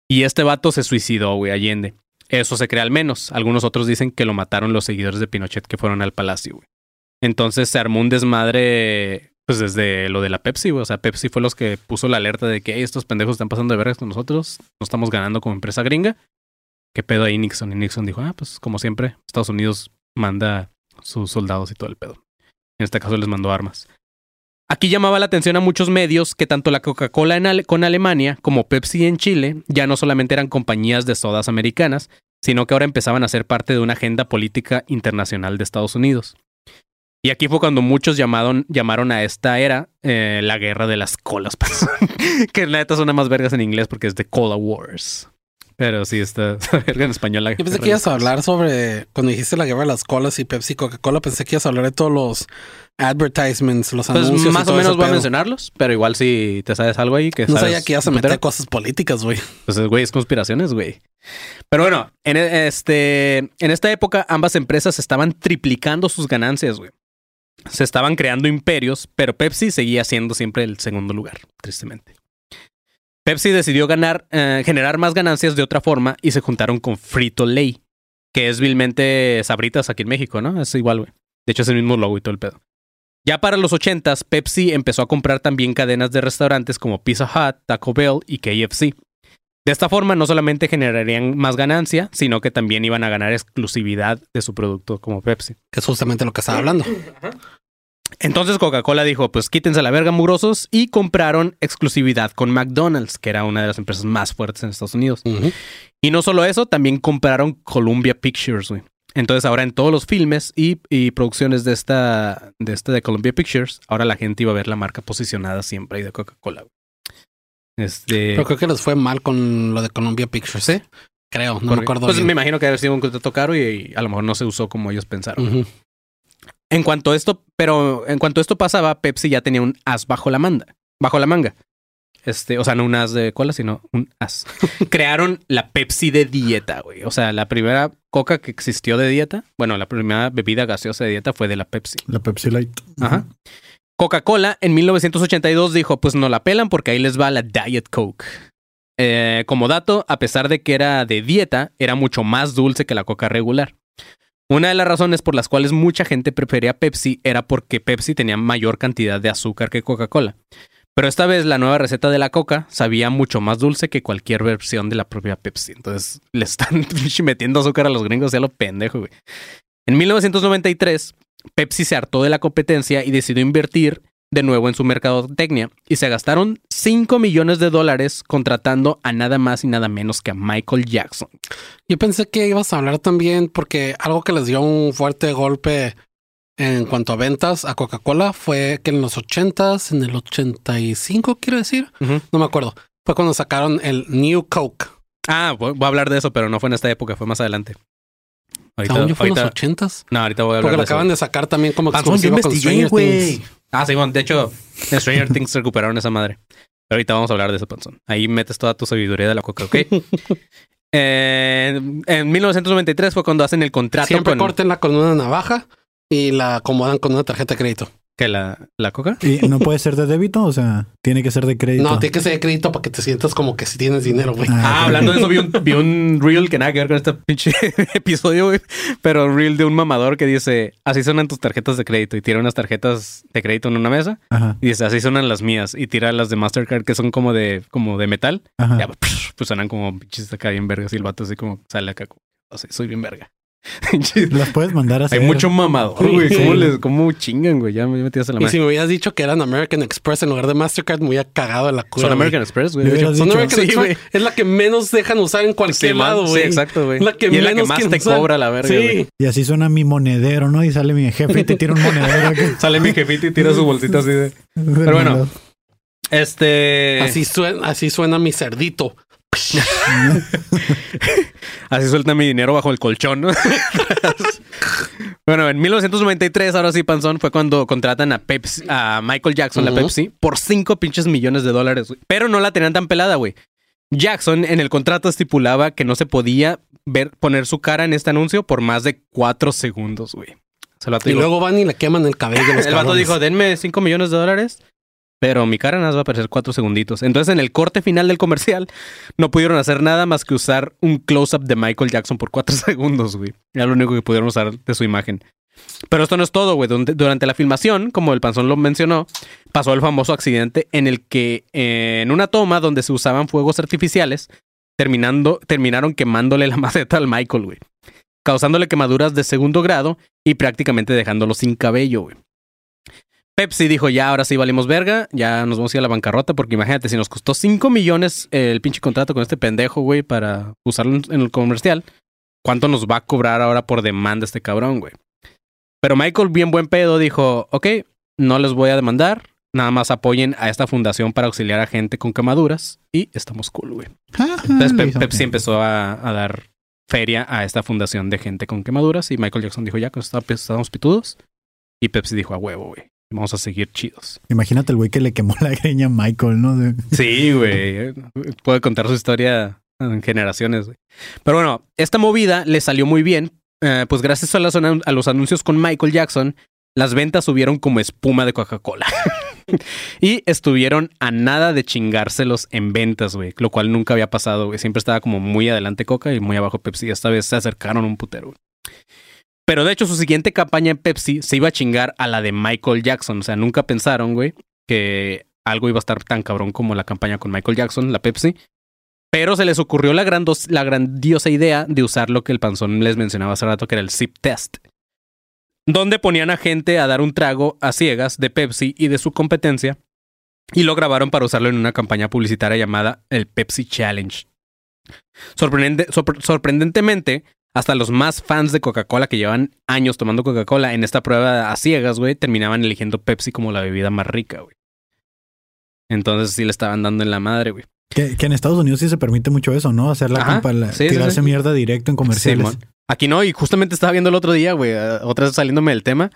Y este vato se suicidó, güey, Allende. Eso se cree al menos. Algunos otros dicen que lo mataron los seguidores de Pinochet que fueron al palacio, güey. Entonces se armó un desmadre, pues desde lo de la Pepsi. O sea, Pepsi fue los que puso la alerta de que "Ey, estos pendejos están pasando de vergas con nosotros. No estamos ganando como empresa gringa. ¿Qué pedo ahí Nixon? Y Nixon dijo, ah, pues como siempre, Estados Unidos manda sus soldados y todo el pedo. En este caso les mandó armas. Aquí llamaba la atención a muchos medios que tanto la Coca-Cola con Alemania como Pepsi en Chile ya no solamente eran compañías de sodas americanas, sino que ahora empezaban a ser parte de una agenda política internacional de Estados Unidos. Y aquí fue cuando muchos llamaron, llamaron a esta era eh, la guerra de las colas. pues. (laughs) que la neta suena más vergas en inglés porque es de Cola Wars. Pero sí, está verga en español. La Yo pensé que ibas a hablar sobre cuando dijiste la guerra de las colas y Pepsi Coca-Cola. Pensé que ibas a hablar de todos los advertisements, los Pues anuncios. y más o menos voy a mencionarlos, pero igual si te sabes algo ahí que No sabes sabía que ibas a meter meter, cosas políticas, güey. Pues güey, es conspiraciones, güey. Pero bueno, en e- este, en esta época ambas empresas estaban triplicando sus ganancias, güey. Se estaban creando imperios, pero Pepsi seguía siendo siempre el segundo lugar, tristemente. Pepsi decidió ganar, eh, generar más ganancias de otra forma y se juntaron con Frito Lay, que es vilmente Sabritas aquí en México, ¿no? Es igual, güey. De hecho, es el mismo logo y todo el pedo. Ya para los 80s, Pepsi empezó a comprar también cadenas de restaurantes como Pizza Hut, Taco Bell y KFC. De esta forma, no solamente generarían más ganancia, sino que también iban a ganar exclusividad de su producto como Pepsi. Que es justamente lo que estaba hablando. Entonces Coca-Cola dijo, pues quítense la verga mugrosos y compraron exclusividad con McDonald's, que era una de las empresas más fuertes en Estados Unidos. Y no solo eso, también compraron Columbia Pictures, güey. Entonces ahora en todos los filmes y, y producciones de esta, de esta de Columbia Pictures, ahora la gente iba a ver la marca posicionada siempre ahí de Coca-Cola. Este... Pero creo que les fue mal con lo de Columbia Pictures. ¿Sí? Creo, no me porque- acuerdo. Pues bien. me imagino que haber sido un contrato caro y, y a lo mejor no se usó como ellos pensaron. En cuanto a esto, pero en cuanto a esto pasaba, Pepsi ya tenía un as bajo la manga. Bajo la manga. Este, o sea, no un as de cola, sino un as. (laughs) Crearon la Pepsi de dieta, güey. O sea, la primera coca que existió de dieta, bueno, la primera bebida gaseosa de dieta fue de la Pepsi. La Pepsi Light. Ajá. Coca-Cola en 1982 dijo, pues no la pelan porque ahí les va la Diet Coke. Eh, como dato, a pesar de que era de dieta, era mucho más dulce que la coca regular. Una de las razones por las cuales mucha gente prefería Pepsi era porque Pepsi tenía mayor cantidad de azúcar que Coca-Cola. Pero esta vez la nueva receta de la coca sabía mucho más dulce que cualquier versión de la propia Pepsi. Entonces le están (laughs) metiendo azúcar a los gringos, ya lo pendejo, güey. En 1993, Pepsi se hartó de la competencia y decidió invertir de nuevo en su mercadotecnia y se gastaron 5 millones de dólares contratando a nada más y nada menos que a Michael Jackson. Yo pensé que ibas a hablar también porque algo que les dio un fuerte golpe en cuanto a ventas a Coca-Cola fue que en los 80s, en el 85, quiero decir, no me acuerdo, fue cuando sacaron el New Coke. Ah, voy, voy a hablar de eso, pero no fue en esta época, fue más adelante. Ahorita, Según yo fue en los 80s. no, ahorita voy a hablar Porque lo de eso. acaban de sacar también como Panzón, yo con investigué, Stranger güey. Things. Ah, sí, bueno, de hecho, en Stranger Things recuperaron esa madre. Pero ahorita vamos a hablar de eso, Panzón. Ahí metes toda tu sabiduría de la coca, ¿ok? (laughs) Eh, en 1993 fue cuando hacen el contrato Siempre con... córtenla con una navaja y la acomodan con una tarjeta de crédito. ¿Que la, la coca? ¿Y no puede ser de débito? O sea, tiene que ser de crédito. No, tiene que ser de crédito para que te sientas como que si tienes dinero, güey. Ah, ok. hablando de eso, vi un, vi un reel que nada que ver con este pinche (laughs) episodio, güey. Pero un reel de un mamador que dice, así suenan tus tarjetas de crédito. Y tira unas tarjetas de crédito en una mesa. Ajá, Y dice, así suenan las mías. Y tira las de Mastercard que son como de, como de metal. ajá. Ya, pues, pues suenan como pinches acá bien vergas. Y el vato así como sale acá como, o sea, soy bien verga. (laughs) Las puedes mandar a hacer. Hay mucho mamador, güey. Sí. ¿Cómo, les, ¿Cómo chingan, güey? Ya me metí hasta la Y madre. si me hubieras dicho que eran American Express en lugar de Mastercard, me hubiera cagado de la cura. Son güey. American Express, güey. Son dicho. American Sí, Express. güey. Es la que menos dejan usar en cualquier Sí, lado, güey. Sí, exacto, güey. La que y es la que menos más te cobra la verga, güey. Sí. Y así suena mi monedero, ¿no? Y sale mi jefe y te tira un monedero. que- (laughs) Sale mi jefita y tira su bolsita así de... Pero bueno. Este... Así suena, así suena mi cerdito. (laughs) Así suelta mi dinero bajo el colchón, ¿no? (laughs) bueno, en 1993, ahora sí, Panzón, fue cuando contratan a Pepsi, a Michael Jackson, la. Pepsi, por 5 pinches millones de dólares. Pero no la tenían tan pelada, güey. Jackson en el contrato estipulaba que no se podía ver, poner su cara en este anuncio por más de 4 segundos, güey. Se lo Y digo. luego van y le queman el cabello los (laughs) El vato dijo, denme 5 millones de dólares, pero mi cara nada más va a aparecer 4 segunditos. Entonces, en el corte final del comercial, no pudieron hacer nada más que usar un close-up de Michael Jackson por 4 (laughs) segundos, güey. Era lo único que pudieron usar de su imagen. Pero esto no es todo, güey. Durante la filmación, como el panzón lo mencionó, pasó el famoso accidente en el que eh, en una toma donde se usaban fuegos artificiales, terminando, terminaron quemándole la (laughs) maceta al Michael, güey. Causándole quemaduras de segundo grado y prácticamente dejándolo sin cabello, güey. Pepsi dijo, ya, ahora sí valimos verga, ya nos vamos a ir a la bancarrota, porque imagínate, si nos costó 5 millones eh, el pinche contrato con este pendejo, güey, para usarlo en- el comercial, ¿cuánto nos va a cobrar ahora por demanda este cabrón, güey? Pero Michael, bien buen pedo, dijo, ok, no les voy a demandar, nada más apoyen a esta fundación para auxiliar a gente con quemaduras y estamos cool, güey. Entonces Pe- hizo Pepsi empezó a, a dar feria a esta fundación de gente con quemaduras y Michael Jackson dijo, ya, esto estamos pitudos. Y Pepsi dijo, a huevo, güey, vamos a seguir chidos. Imagínate el güey que le quemó la greña a Michael, ¿no? Sí, güey. Puede contar su historia en generaciones, güey. Pero bueno, esta movida le salió muy bien. eh, pues gracias a, las a los anuncios con Michael Jackson, las ventas subieron como espuma de Coca-Cola. (laughs) y estuvieron a nada de chingárselos en ventas, güey. Lo cual nunca había pasado, güey. Siempre estaba como muy adelante Coca y muy abajo Pepsi. Esta vez se acercaron un putero, güey. Pero de hecho, su siguiente campaña en Pepsi se iba a chingar a la de Michael Jackson. O sea, nunca pensaron, güey, que algo iba a estar tan cabrón como la campaña con Michael Jackson, la Pepsi. Pero se les ocurrió la, la grandiosa idea de usar lo que el panzón les mencionaba hace rato, que era el zip test. Donde ponían a gente a dar un trago a ciegas de Pepsi y de su competencia. Y lo grabaron para usarlo en una campaña publicitaria llamada el Pepsi Challenge. Sorprendente- sorpre- sorprendentemente, hasta los más fans de Coca-Cola que llevan años tomando Coca-Cola en esta prueba a ciegas, güey, terminaban eligiendo Pepsi como la bebida más rica, güey. Entonces sí le estaban dando en la madre, güey. Que, que en Estados Unidos sí se permite mucho eso, ¿no? Hacer la Ajá, compa- sí, tirarse sí. mierda directo en comerciales. Aquí no, y justamente estaba viendo el otro día, güey, eh, otra vez saliéndome del tema.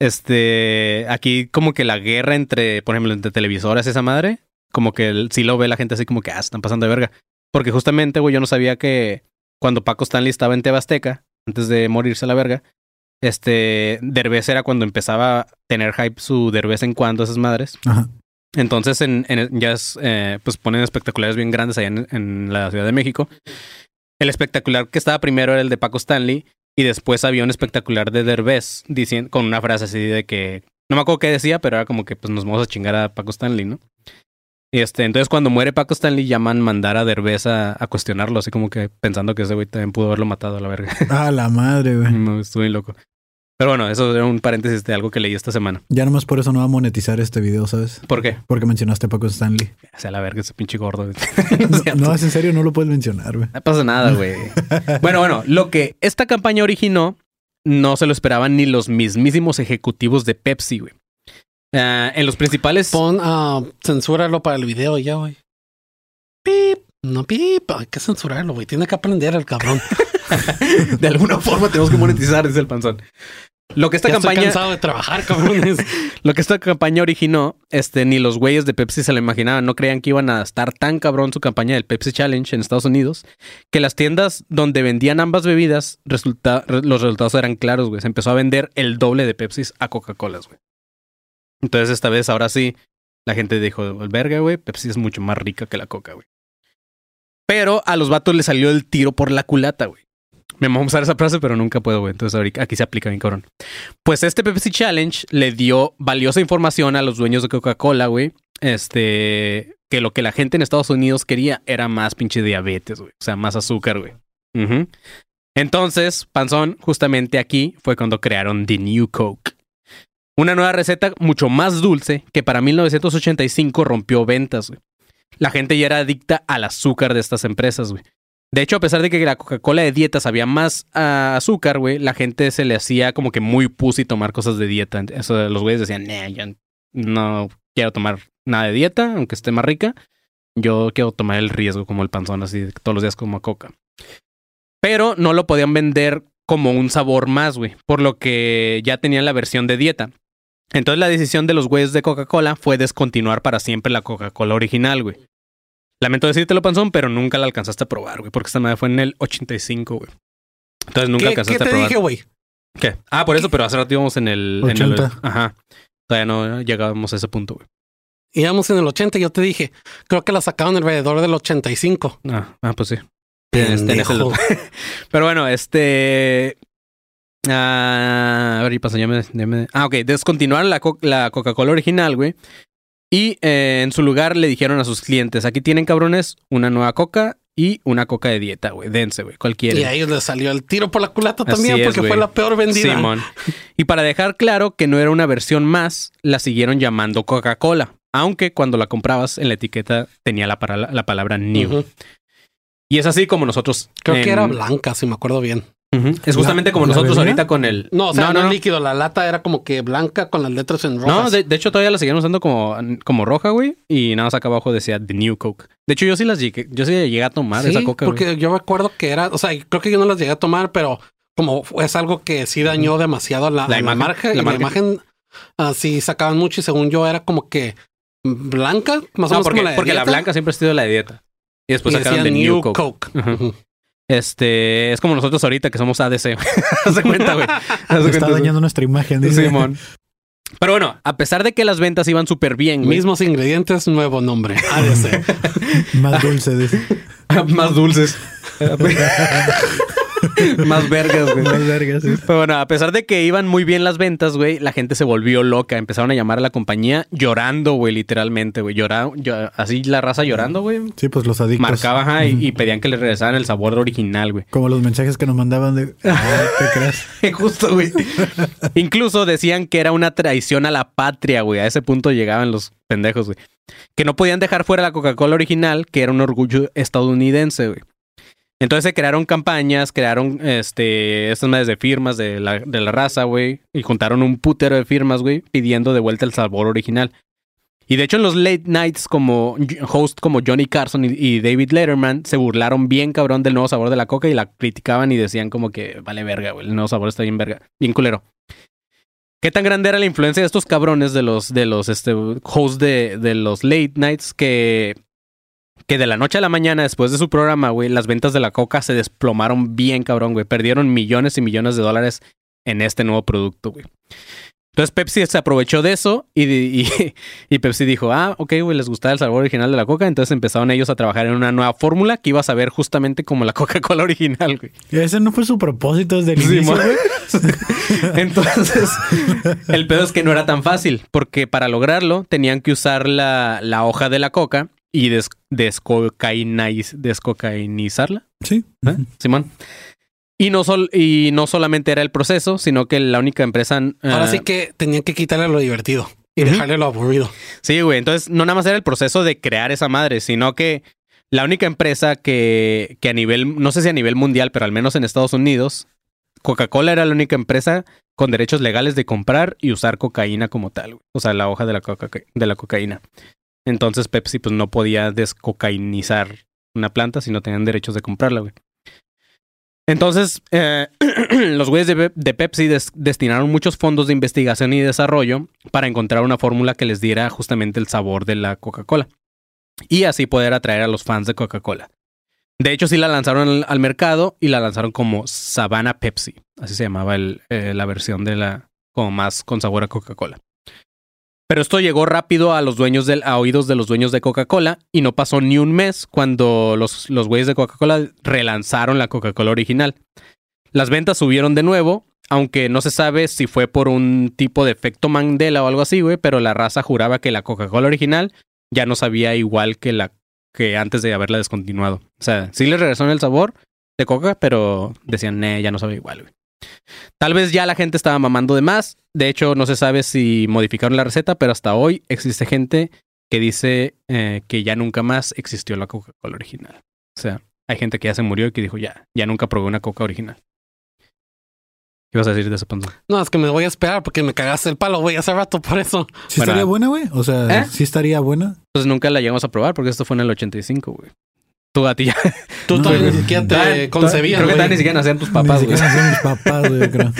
Este, aquí como que la guerra entre, por ejemplo, entre televisoras, esa madre, como que el- sí lo ve la gente así como que, ah, están pasando de verga. Porque justamente, güey, yo no sabía que cuando Paco Stanley estaba en Tebasteca, antes de morirse a la verga, este, Derbez era cuando empezaba a tener hype su Derbez en cuando, esas madres. Ajá. Entonces, en, en- ya es, eh, pues ponen espectaculares bien grandes allá en, en la Ciudad de México. El espectacular que estaba primero era el de Paco Stanley y después había un espectacular de Derbez diciendo, con una frase así de que, no me acuerdo qué decía, pero era como que pues nos vamos a chingar a Paco Stanley, ¿no? Y este, entonces cuando muere Paco Stanley llaman mandar a Derbez a, a cuestionarlo, así como que pensando que ese güey también pudo haberlo matado a la verga. (laughs) Ah, la madre, güey. Me Estuve bien loco. Pero bueno, eso era un paréntesis de algo que leí esta semana. Ya nomás por eso no va a monetizar este video, ¿sabes? ¿Por qué? Porque mencionaste a Paco Stanley. O sea, la verga, ese pinche gordo. (laughs) No, no, es en serio, no lo puedes mencionar, güey. No pasa nada, güey. (laughs) bueno, bueno, lo que esta campaña originó no se lo esperaban ni los mismísimos ejecutivos de Pepsi, güey. Ah, en los principales. Pon, ah, censúralo para el video ya, güey. Pip. No, pip. Hay que censurarlo, güey. Tiene que aprender el cabrón. (laughs) de alguna forma tenemos que monetizar, dice el panzón. Lo que esta Ya estoy campaña, cansado de trabajar, cabrones. (laughs) lo que esta campaña originó, este, ni los güeyes de Pepsi se lo imaginaban, no creían que iban a estar tan cabrón su campaña del Pepsi Challenge en Estados Unidos, que las tiendas donde vendían ambas bebidas, resulta, los resultados eran claros, güey. Se empezó a vender el doble de Pepsi a Coca-Cola, güey. Entonces esta vez, ahora sí, la gente dijo, verga, güey, Pepsi es mucho más rica que la Coca, güey. Pero a los vatos les salió el tiro por la culata, güey. Me vamos a usar esa frase, pero nunca puedo, güey. Entonces ahorita aquí se aplica bien, cabrón. Pues este Pepsi Challenge le dio valiosa información a los dueños de Coca-Cola, güey. Este, que lo que la gente en Estados Unidos quería era más pinche diabetes, güey. O sea, más azúcar, güey. Entonces, Panzón, justamente aquí fue cuando crearon The New Coke. Una nueva receta mucho más dulce que para 1985 rompió ventas, güey. La gente ya era adicta al azúcar de estas empresas, güey. De hecho, a pesar de que la Coca-Cola de dieta sabía más a azúcar, güey, la gente se le hacía como que muy pussy tomar cosas de dieta. Los güeyes decían, yo no quiero tomar nada de dieta, aunque esté más rica. Yo quiero tomar el riesgo como el panzón, así todos los días como coca. Pero no lo podían vender como un sabor más, güey, por lo que ya tenían la versión de dieta. Entonces la decisión de los güeyes de Coca-Cola fue descontinuar para siempre la Coca-Cola original, güey. Lamento decírtelo, panzón, pero nunca la alcanzaste a probar, güey, porque esta madre fue en el 85, güey. Entonces nunca ¿Qué, alcanzaste qué a te probar. dije, güey? ¿Qué? Ah, por eso, pero hace rato íbamos en el, en el 80. Ajá. Todavía no llegábamos a ese punto, güey. Íbamos en el 80 y yo te dije, creo que la sacaron alrededor del 85. Ah, ah, pues sí. Tienes- tienes el-. (laughs) Pero bueno, este. Ah, a ver, y pasa, ya me, ya me- Ah, ok. Descontinuaron la, co- la Coca-Cola original, güey. Y eh, en su lugar le dijeron a sus clientes: aquí tienen cabrones una nueva coca y una coca de dieta, güey. Dense, güey. Cualquiera. Y a ellos les salió el tiro por la culata Así también es, porque güey. fue la peor vendida. Simón. Y para dejar claro que no era una versión más, la siguieron llamando Coca-Cola. Aunque cuando la comprabas en la etiqueta tenía la, para- la palabra new. Y es así como nosotros. Creo que era blanca, si me acuerdo bien. Es justamente ¿La- como la nosotros bebida? ahorita con el. No, o sea, no, líquido. La lata era como que blanca con las letras en rojas. No, de, de hecho todavía la siguen usando como, como roja, güey. Y nada más acá abajo decía The New Coke. De hecho, yo sí las llegué, yo sí llegué a tomar Sí, esa coca, güey. porque yo recuerdo que era, o sea, creo que yo no las llegué a tomar, pero como es algo que sí dañó demasiado la, La la imagen, marca, la y marca. la imagen ah, sí sacaban mucho y según yo era como que blanca, más o No, menos porque, como la de porque la blanca siempre ha sido la de dieta. Y después y sacaron The New Coke. Ujú. Este, es como nosotros ahorita que somos ADC. (laughs) Haz de cuenta, güey. (laughs) Está cuenta, dañando nuestra imagen. Dice. Simón. Pero bueno, a pesar de que las ventas iban súper bien, güey. Mismos ingredientes, nuevo nombre. (laughs) ADC. Más dulce. Dice. más dulces. (laughs) más vergas, güey. Más verga, sí. Pero bueno, a pesar de que iban muy bien las ventas, güey, la gente se volvió loca. Empezaron a llamar a la compañía llorando, güey, literalmente, güey. Llora- llo- así la raza llorando, güey. Sí, pues los adictos. Marcaba ajá, y, y pedían que le regresaran el sabor original, güey. Como los mensajes que nos mandaban de. "Ah, ¿Qué (laughs) crees? Justo, güey. (laughs) Incluso decían que era una traición a la patria, güey. A ese punto llegaban los pendejos, güey. Que no podían dejar fuera la Coca-Cola original, que era un orgullo estadounidense, güey. Entonces se crearon campañas, crearon este, estas madres de firmas de la, de la raza, güey. Y juntaron un putero de firmas, güey, pidiendo de vuelta el sabor original. Y de hecho en los late nights como host como Johnny Carson y, y David Letterman se burlaron bien cabrón del nuevo sabor de la coca y la criticaban y decían como que vale verga, güey, el nuevo sabor está bien verga, bien culero. ¿Qué tan grande era la influencia de estos cabrones de los de los este hosts de, de los late nights que que de la noche a la mañana después de su programa, güey, las ventas de la coca se desplomaron bien cabrón, güey, perdieron millones y millones de dólares en este nuevo producto, güey. Entonces Pepsi se aprovechó de eso y, y, (laughs) y Pepsi dijo, ah, ok, güey, les gustaba el sabor original de la coca. Entonces empezaron ellos a trabajar en una nueva fórmula que iba a saber justamente como la (laughs) Coca-Cola original, güey. Ese no fue su propósito desde el Sí, inicio, güey. (laughs) Entonces, el pedo es que no era tan fácil, porque para lograrlo tenían que usar la, la hoja de la coca y des, descocainiz- descocainizarla. Sí. ¿eh? Simón. Y no, sol, y no solamente era el proceso, sino que la única empresa... Ahora eh, sí que tenían que quitarle lo divertido y Ujú. dejarle lo aburrido. Sí, güey. Entonces, no nada más era el proceso de crear esa madre, sino que la única empresa que, que a nivel, no sé si a nivel mundial, pero al menos en Estados Unidos, Coca-Cola era la única empresa con derechos legales de comprar y usar cocaína como tal, güey. O sea, la hoja de la, coca de la cocaína. Entonces, Pepsi, pues no podía descocainizar una planta si no tenían derechos de comprarla, güey. Entonces, eh, (clears throat) los güeyes de, Pe- de Pepsi des- destinaron muchos fondos de investigación y desarrollo para encontrar una fórmula que les diera justamente el sabor de la Coca-Cola. Y así poder atraer a los fans de Coca-Cola. De hecho, sí la lanzaron al, al mercado y la lanzaron como Savannah Pepsi. Así se llamaba el, eh, la versión de la, como más con sabor a Coca-Cola. Pero esto llegó rápido a los dueños del, a oídos de los dueños de Coca-Cola y no pasó ni un mes cuando los, los güeyes de Coca-Cola relanzaron la Coca-Cola original. Las ventas subieron de nuevo, aunque no se sabe si fue por un tipo de efecto Mandela o algo así, güey, pero la raza juraba que la Coca-Cola original ya no sabía igual que la que antes de haberla descontinuado. O sea, sí le regresaron el sabor de Coca, pero decían, "Nee, ya no sabe igual, güey." Tal vez ya la gente estaba mamando de más. De hecho, no se sabe si modificaron la receta, pero hasta hoy existe gente que dice eh, que ya nunca más existió la Coca-Cola original. O sea, hay gente que ya se murió y que dijo, ya, ya nunca probé una Coca original. ¿Qué ibas a decir de ese punto? No, es que me voy a esperar porque me cagaste el palo, güey, hace rato por eso. ¿Sí Bueno, estaría buena, güey? O sea, ¿Eh? sí estaría buena. Pues nunca la llegamos a probar porque esto fue en el 85, güey. Tú, a ti ya. Tú No, todavía ni güey. siquiera te concebías, Creo que ni siquiera nacían tus papás, Ni güey. siquiera nacían mis papás, güey, yo creo.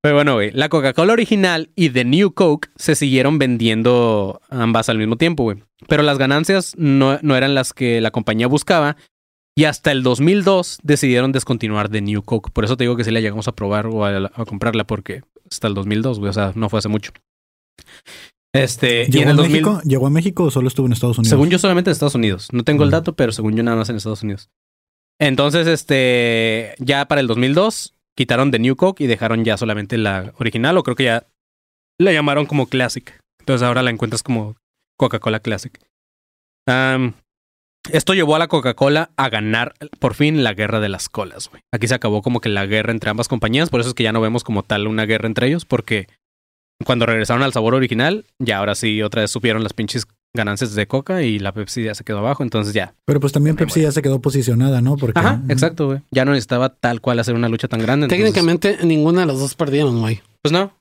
Pero bueno, güey, la Coca-Cola original y The New Coke se siguieron vendiendo ambas al mismo tiempo, güey. Pero las ganancias no, no eran las que la compañía buscaba. Y hasta el 2002 decidieron descontinuar The New Coke. Por eso te digo que sí la llegamos a probar o a, a comprarla, porque hasta el 2002, güey. O sea, no fue hace mucho. Este, y ¿Llegó en a el 2000, México? ¿Llegó a México o solo estuvo en Estados Unidos? según yo solamente en Estados Unidos. No tengo el Mm. dato, pero según yo nada más en Estados Unidos. Entonces, este, ya para el 2002 quitaron The New Coke y dejaron ya solamente la original, o creo que ya la llamaron como Classic. Entonces ahora la encuentras como Coca-Cola Classic. Esto llevó a la Coca-Cola a ganar por fin la guerra de las colas, güey. Aquí se acabó como que la guerra entre ambas compañías, por eso es que ya no vemos como tal una guerra entre ellos, porque cuando regresaron al sabor original, ya ahora sí otra vez supieron las pinches ganancias de Coca y la Pepsi ya se quedó abajo, entonces ya. Pero pues también También Pepsi ya se quedó posicionada, ¿no? Porque Ajá, exacto, güey. Ya no necesitaba tal cual hacer una lucha tan grande. entonces- Técnicamente, ninguna de las dos perdieron, güey. Pues no.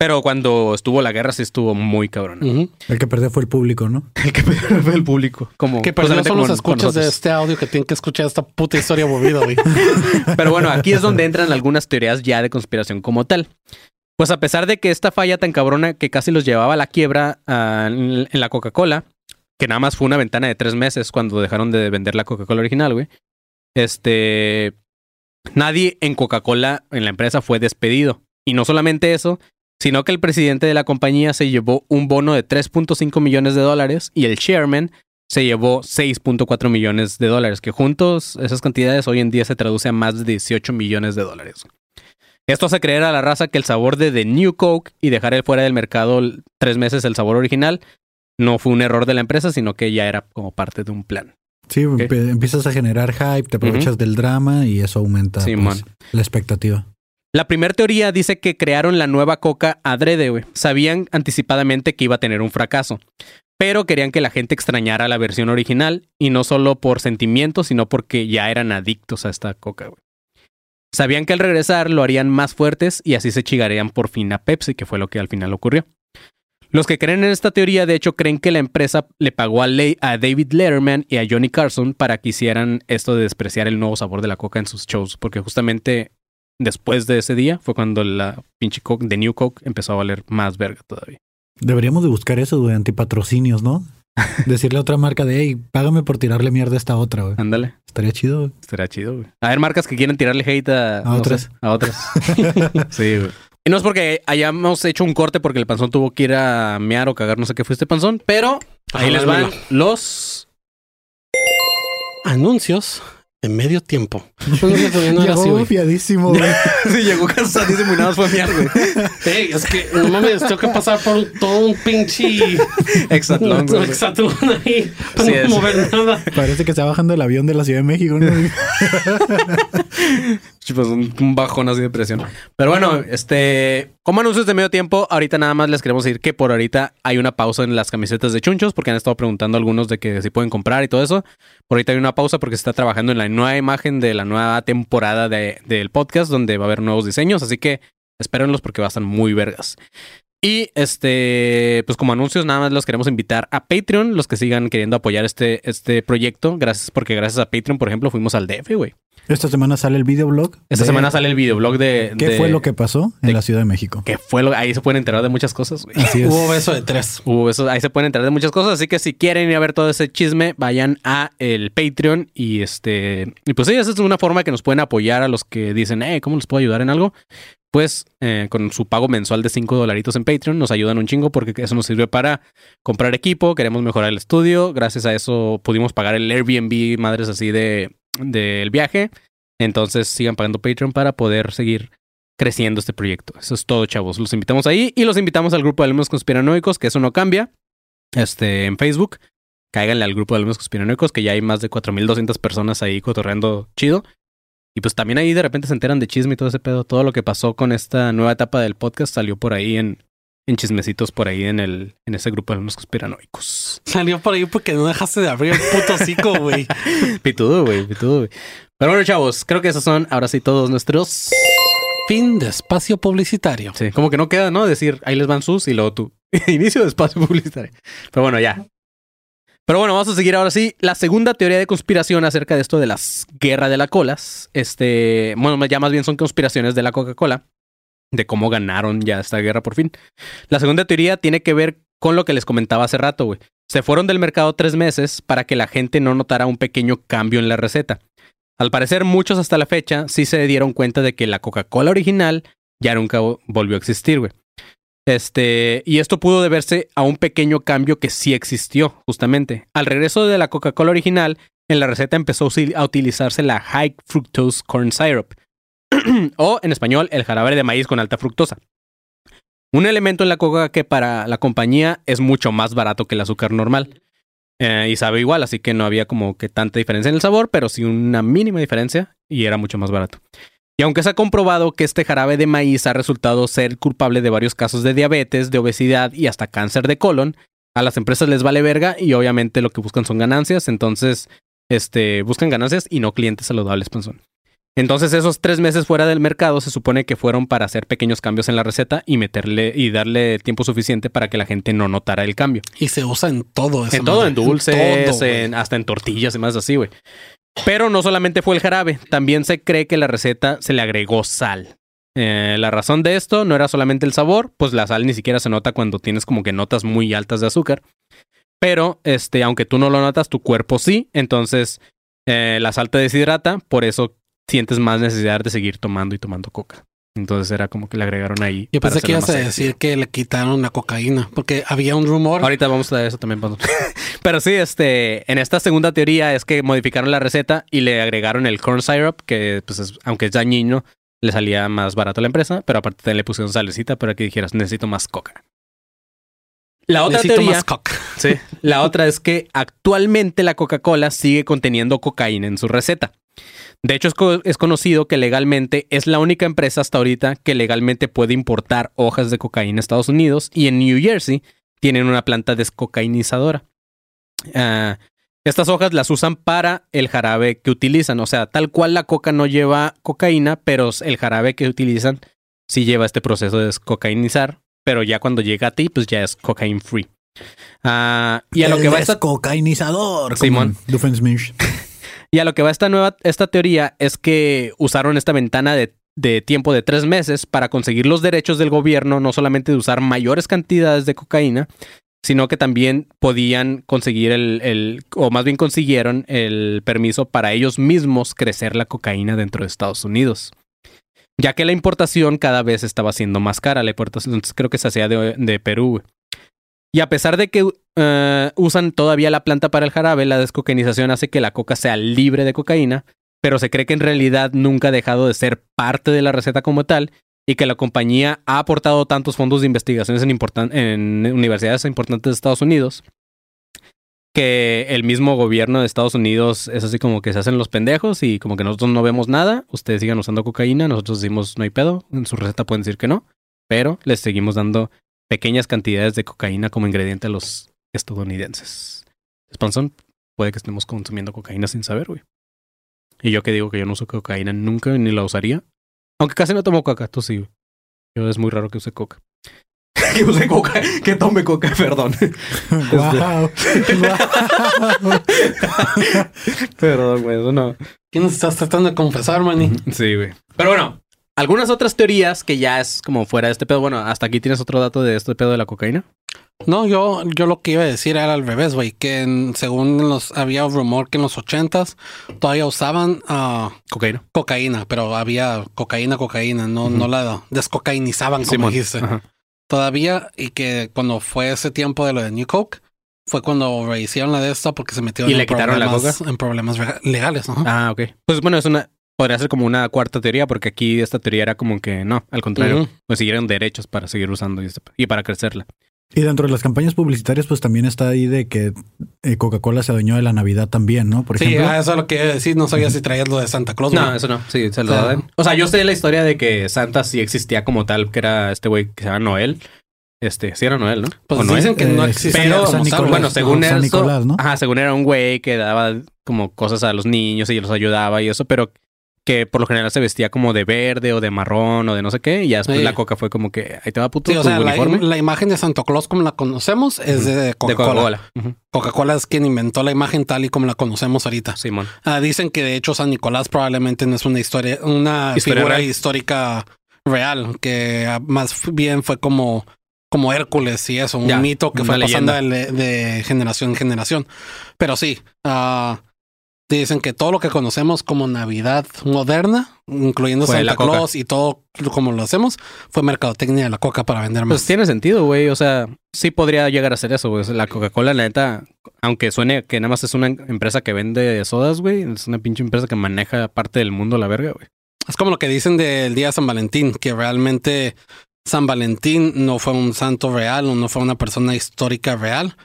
Pero cuando estuvo la guerra sí estuvo muy cabrón. El que perdió fue el público, ¿no? (laughs) El que perdió fue el público. Como, Que perdió son los escuchas de este audio que tienen que escuchar esta puta historia aburrida, güey. (laughs) Pero bueno, aquí es donde entran algunas teorías ya de conspiración como tal. Pues a pesar de que esta falla tan cabrona que casi los llevaba a la quiebra en en la Coca-Cola, que nada más fue una ventana de tres meses cuando dejaron de vender la Coca-Cola original, güey. Este. Nadie en Coca-Cola, en la empresa, fue despedido. Y no solamente eso, sino que el presidente de la compañía se llevó un bono de 3.5 millones de dólares y el chairman se llevó 6.4 millones de dólares, que juntos esas cantidades hoy en día se traduce a más de 18 millones de dólares. Esto hace creer a la raza que el sabor de The New Coke y dejar el fuera del mercado tres meses el sabor original no fue un error de la empresa, sino que ya era como parte de un plan. Sí, empiezas a generar hype, te aprovechas del drama y eso aumenta Sí, pues, la expectativa. La primera teoría dice que crearon la nueva coca adrede, güey. Sabían anticipadamente que iba a tener un fracaso, pero querían que la gente extrañara la versión original y no solo por sentimientos, sino porque ya eran adictos a esta coca, güey. Sabían que al regresar lo harían más fuertes y así se chigarían por fin a Pepsi, que fue lo que al final ocurrió. Los que creen en esta teoría, de hecho, creen que la empresa le pagó a, a David Letterman y a Johnny Carson para que hicieran esto de despreciar el nuevo sabor de la coca en sus shows, porque justamente después de ese día fue cuando la pinche Coke, de New Coke, empezó a valer más verga todavía. Deberíamos de buscar eso, güey, antipatrocinios, ¿no? (laughs) Decirle a otra marca de, hey, págame por tirarle mierda a esta otra, güey. Ándale, Estaría chido, güey. estaría chido, güey. A ver, marcas que quieren tirarle hate a, no otras. sé, a otras. (laughs) sí, güey. Y no es porque hayamos hecho un corte porque el panzón tuvo que ir a mear o cagar, no sé qué fue este panzón, pero ahí les van los Anuncios de medio tiempo. No, no, no, no era así, Llegó güey. fiadísimo, güey. (laughs) sí, llegó cansadísimo y nada más fue a mear, güey. (laughs) Ey, es que no mames, tengo que pasar por un- todo un pinche (laughs) Exatlón, güey. hexatlón ahí para Sí, no es. mover nada. Parece que está bajando el avión de la Ciudad de México, ¿no? Pues un, un bajón así de presión. Pero bueno, este, como anuncios de medio tiempo, ahorita nada más les queremos decir que por ahorita hay una pausa en las camisetas de chunchos, porque han estado preguntando algunos de que si pueden comprar y todo eso. Por ahorita hay una pausa porque se está trabajando en la nueva imagen de la nueva temporada de- del podcast, donde va a haber nuevos diseños, así que espérenlos porque va a estar muy vergas. Y este, pues como anuncios, nada más los queremos invitar a Patreon, los que sigan queriendo apoyar este, este proyecto. Gracias, porque gracias a Patreon, por ejemplo, fuimos al DF, güey. Esta semana sale el videoblog. Esta de semana sale el videoblog de. ¿Qué de- fue lo que pasó en de- la Ciudad de México? que fue lo ahí se pueden enterar de muchas cosas. Así es. Hubo beso de tres. Hubo eso, ahí se pueden enterar de muchas cosas, así que si quieren ir a ver todo ese chisme, vayan a el Patreon y este y pues sí, esa es una forma que nos pueden apoyar a los que dicen, eh, ¿cómo les puedo ayudar en algo? Pues eh, con su pago mensual de 5 dolaritos en Patreon nos ayudan un chingo porque eso nos sirve para comprar equipo, queremos mejorar el estudio, gracias a eso pudimos pagar el Airbnb, madres así de del viaje. Entonces sigan pagando Patreon para poder seguir creciendo este proyecto. Eso es todo, chavos. Los invitamos ahí y los invitamos al grupo de alumnos conspiranoicos, que eso no cambia. Este, en Facebook. Cáiganle al grupo de alumnos conspiranoicos, que ya hay más de 4200 personas ahí cotorreando chido. Y pues también ahí de repente se enteran de chisme y todo ese pedo. Todo lo que pasó con esta nueva etapa del podcast salió por ahí en, en chismecitos por ahí en el, en ese grupo de alumnos conspiranoicos. Salió por ahí porque no dejaste de abrir el puto hocico, güey. (laughs) Pitudo, güey, pitudo, güey. Pero bueno, chavos, creo que esos son ahora sí todos nuestros. Fin de espacio publicitario. Sí, como que no queda, ¿no? Decir, ahí les van sus y luego tú. (laughs) Inicio de espacio publicitario. Pero bueno, ya. Pero bueno, vamos a seguir ahora sí. La segunda teoría de conspiración acerca de esto de las guerras de las colas. Este, bueno, ya más bien son conspiraciones de la Coca-Cola. De cómo ganaron ya esta guerra por fin. La segunda teoría tiene que ver con lo que les comentaba hace rato, güey. Se fueron del mercado tres meses para que la gente no notara un pequeño cambio en la receta. Al parecer, muchos hasta la fecha sí se dieron cuenta de que la Coca-Cola original ya nunca vo- volvió a existir, güey. Este, y esto pudo deberse a un pequeño cambio que sí existió, justamente. Al regreso de la Coca-Cola original, en la receta empezó a utilizarse la High Fructose Corn Syrup, (clears throat) o en español, el jarabe de maíz con alta fructosa. Un elemento en la coca que para la compañía es mucho más barato que el azúcar normal. Eh, y sabe igual, así que no había como que tanta diferencia en el sabor, pero sí una mínima diferencia y era mucho más barato. Y aunque se ha comprobado que este jarabe de maíz ha resultado ser culpable de varios casos de diabetes, de obesidad y hasta cáncer de colon, a las empresas les vale verga y obviamente lo que buscan son ganancias. Entonces, este, buscan ganancias y no clientes saludables, panzón. Entonces, esos tres meses fuera del mercado se supone que fueron para hacer pequeños cambios en la receta y meterle y darle tiempo suficiente para que la gente no notara el cambio. Y se usa en todo. En todo, en dulces, en, hasta en tortillas y más así, güey. Pero no solamente fue el jarabe, también se cree que la receta se le agregó sal. Eh, la razón de esto no era solamente el sabor, pues la sal ni siquiera se nota cuando tienes como que notas muy altas de azúcar. Pero, este, aunque tú no lo notas, tu cuerpo sí. Entonces, eh, la sal te deshidrata, por eso sientes más necesidad de seguir tomando y tomando coca. Entonces era como que le agregaron ahí. Yo pensé que ibas a decir que le quitaron la cocaína, porque había un rumor. Ahorita vamos a eso también. (laughs) pero sí, este, en esta segunda teoría es que modificaron la receta y le agregaron el corn syrup, que pues aunque es dañino, le salía más barato a la empresa, pero aparte le pusieron salecita para que dijeras, necesito más coca. La otra teoría, (laughs) sí, la otra es que actualmente la Coca-Cola sigue conteniendo cocaína en su receta. De hecho, es, conocido que legalmente es la única empresa hasta ahorita que legalmente puede importar hojas de cocaína a Estados Unidos y en New Jersey tienen una planta descocainizadora. Ah, estas hojas las usan para el jarabe que utilizan, o sea, tal cual la coca no lleva cocaína, pero el jarabe que utilizan sí lleva este proceso de descocainizar, pero ya cuando llega a ti, pues ya es cocaine free. Ah, y a lo que va a cocainizador, Simón. (laughs) Y a lo que va esta nueva, esta teoría es que usaron esta ventana de, tiempo de tres meses para conseguir los derechos del gobierno, no solamente de usar mayores cantidades de cocaína, sino que también podían conseguir el, el, o más bien consiguieron el permiso para ellos mismos crecer la cocaína dentro de Estados Unidos. Ya que la importación cada vez estaba siendo más cara, la importación creo que se hacía de, Perú. Y a pesar de que eh, usan todavía la planta para el jarabe, la descocainización hace que la coca sea libre de cocaína, pero se cree que en realidad nunca ha dejado de ser parte de la receta como tal y que la compañía ha aportado tantos fondos de investigaciones en universidades importantes de Estados Unidos que el mismo gobierno de Estados Unidos es así como que se hacen los pendejos y como que nosotros no vemos nada, ustedes sigan usando cocaína, nosotros decimos no hay pedo, en su receta pueden decir que no, pero les seguimos dando pequeñas cantidades de cocaína como ingrediente a los estadounidenses. Spanson, puede que estemos consumiendo cocaína sin saber, güey. Y yo que digo que yo no uso cocaína nunca ni la usaría. Aunque casi no tomo coca, tú sí. Yo es muy raro que use coca. Que use coca, que tome coca, perdón. Wow. (laughs) perdón, güey, eso no. ¿Qué nos estás tratando de confesar, Manny? Sí, güey. Pero bueno, algunas otras teorías que ya es como fuera de este pedo. Bueno, hasta aquí tienes otro dato de este pedo de la cocaína. No, yo, yo lo que iba a decir era al revés, güey, que según los había un rumor que en los ochentas todavía usaban uh, cocaína. Cocaína, pero había cocaína, cocaína, no, no la descocainizaban, como dijiste. Todavía, y que cuando fue ese tiempo de lo de New Coke, fue cuando rehicieron la de esta porque se metieron ¿Y le quitaron la coca? en problemas legales. Ah, ok. Pues bueno, es una, podría ser como una cuarta teoría, porque aquí esta teoría era como que no, al contrario, pues siguieron derechos para seguir usando y, para crecerla. Y dentro de las campañas publicitarias, pues también está ahí de que eh, Coca-Cola se adueñó de la Navidad también, ¿no? Por sí, ejemplo. Ah, eso es lo que iba a decir. No sabía si traías lo de Santa Claus. No, eso no. Sí, se lo O sea, yo sé la historia de que Santa sí existía como tal, que era este güey que se llama Noel. Este, sí era Noel, ¿no? Pues dicen que no eh, existía. Pero, bueno, según eso, ajá, según era un güey que daba como cosas a los niños y los ayudaba y eso, pero que por lo general se vestía como de verde o de marrón o de no sé qué, y ya después la coca fue como que ahí te va puto sí, o sea, La, imagen de Santa Claus como la conocemos es de Coca-Cola. Coca-Cola es quien inventó la imagen tal y como la conocemos ahorita. Simón. Ah, dicen que de hecho San Nicolás probablemente no es una historia, una figura histórica real, que más bien fue como como Hércules y eso, un mito que fue pasando de, generación en generación. Pero sí, uh, Dicen que todo lo que conocemos como Navidad moderna, incluyendo Santa Claus y todo como lo hacemos, fue mercadotecnia de la coca para vender más. Pues tiene sentido, güey. O sea, sí podría llegar a ser eso, güey. La Coca-Cola, la neta, aunque suene que nada más es una empresa que vende sodas, güey, es una pinche empresa que maneja parte del mundo la verga, güey. Es como lo que dicen del día de San Valentín, que realmente San Valentín no fue un santo real o no fue una persona histórica real,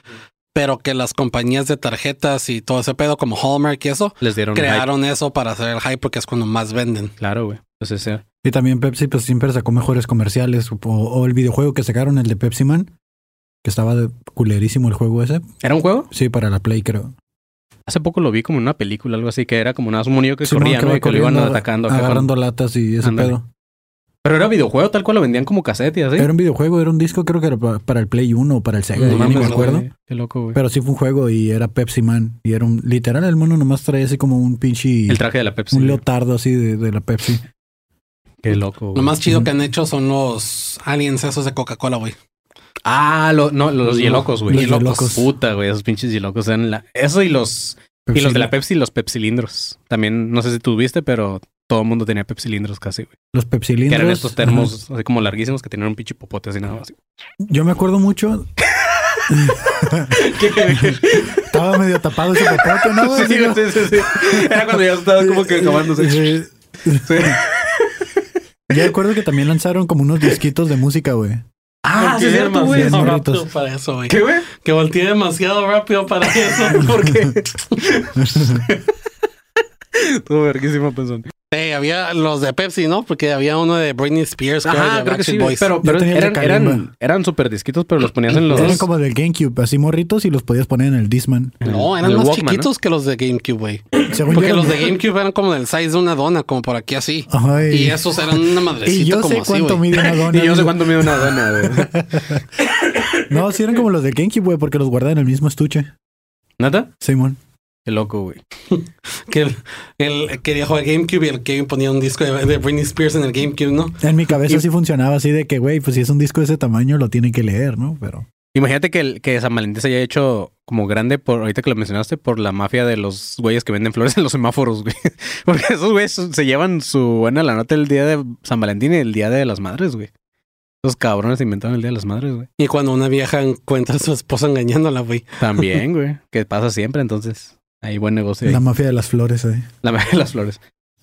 pero que las compañías de tarjetas y todo ese pedo como Hallmark y eso les dieron crearon eso para hacer el hype porque es cuando más venden. Claro, güey. Pues ese. Y también Pepsi pues siempre sacó mejores comerciales o, el videojuego que sacaron el de Pepsi Man que estaba de culerísimo el juego ese. ¿Era un juego? Sí, para la Play, creo. Hace poco lo vi como en una película, algo así, que era como un monillo que Simón, corría, que ¿no? que lo iban atacando. acá Agarrando con- latas y ese pedo. Pero era videojuego, tal cual lo vendían como cassette y así. Era un videojuego, era un disco, creo que era pa- para el Play 1 o para el Sega, No me acuerdo. Qué loco, güey. Pero sí fue un juego y era Pepsi Man. Y era un. Literal, el mono nomás traía así como un pinche. El traje de la Pepsi. un leotardo así de, de la Pepsi. Qué loco, güey. Lo más chido que han hecho son los aliens esos de Coca-Cola, güey. Ah, lo- no, los hielocos, güey. los Hielocos. Puta, güey. Esos pinches hielocos eran la... Eso y los... Y Pepsi. los de la Pepsi, los pepsilindros. También, no sé si tú viste, pero todo el mundo tenía pepsilindros casi, güey. Los pepsilindros. Que eran estos termos ajá. así como larguísimos que tenían un pinche popote así nada más. Yo me acuerdo mucho. (laughs) Estaba medio tapado ese popote, ¿no? Sí, sí, sí, sí, sí. Era cuando ya estaba como que acabándose. Sí. Sí. Yo recuerdo que también lanzaron como unos disquitos de música, güey. Ah, sí, es cierto, güey. rápido para eso, güey. ¿Qué, güey? Que volteé demasiado rápido para eso. (laughs) ¿Por qué? (laughs) Estuvo verguísimo, pensón. Sí, había los de Pepsi, ¿no? Porque había uno de Britney Spears, que era Ajá, de creo que sí, Boys. pero, pero eran, eran, eran súper disquitos, pero los ponías en los... Eran como del GameCube, así morritos y los podías poner en el Disman. No, eran el más Walkman, ¿no? chiquitos que los de GameCube, güey. Según Porque yo los de GameCube eran como del size de una dona, como por aquí así. Ay. Y esos eran una madrecita (laughs) Y yo como sé así, cuánto mide una (laughs) dona. Y yo sé cuánto mide una dona, güey. (laughs) No, sí eran como los de GameCube, güey, porque los guardaban en el mismo estuche. ¿Nata? Simón. Qué loco, güey. Que el, el quería jugar GameCube y el Kevin ponía un disco de, de Britney Spears en el GameCube, ¿no? En mi cabeza Y- sí funcionaba así de que, güey, pues si es un disco de ese tamaño lo tienen que leer, ¿no? Pero Imagínate que, el, que San Valentín se haya hecho como grande por, ahorita que lo mencionaste, por la mafia de los güeyes que venden flores en los semáforos, güey. (laughs) Porque esos güeyes se llevan su buena la nota el día de San Valentín y el día de las madres, güey. Esos cabrones inventaron el día de las madres, güey. Y cuando una vieja encuentra a su esposa engañándola, güey. También, (laughs) güey. Que pasa siempre, entonces. Hay buen negocio ahí. la mafia de las flores, eh. La magia de las flores.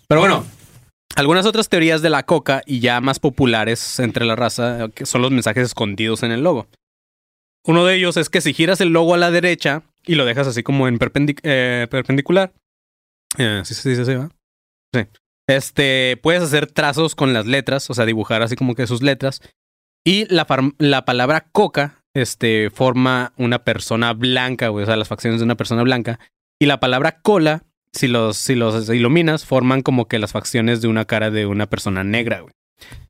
Pero bueno, algunas otras teorías de la coca y ya más populares entre la raza que son los mensajes escondidos en el logo. Uno de ellos es que si giras el logo a la derecha y lo dejas así como en perpendic- eh, perpendicular, eh, sí se dice así, ¿va? Sí. Este, puedes hacer trazos con las letras, o sea, dibujar así como que sus letras. Y la, la palabra coca, este, forma una persona blanca, güey, o sea, las facciones de una persona blanca. Y la palabra cola, si los, si los iluminas, forman como que las facciones de una cara de una persona negra, güey.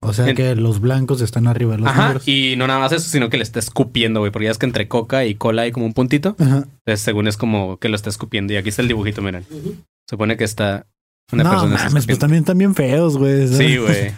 O sea En- que los blancos están arriba de los Ajá. negros. Y no nada más eso, sino que le está escupiendo, güey. Porque ya es que entre coca y cola hay como un puntito. Ajá. Entonces, según es como que lo está escupiendo. Y aquí está el dibujito, miren. Se supone que está una no persona. mames, pues también están bien feos, güey. Sí, güey.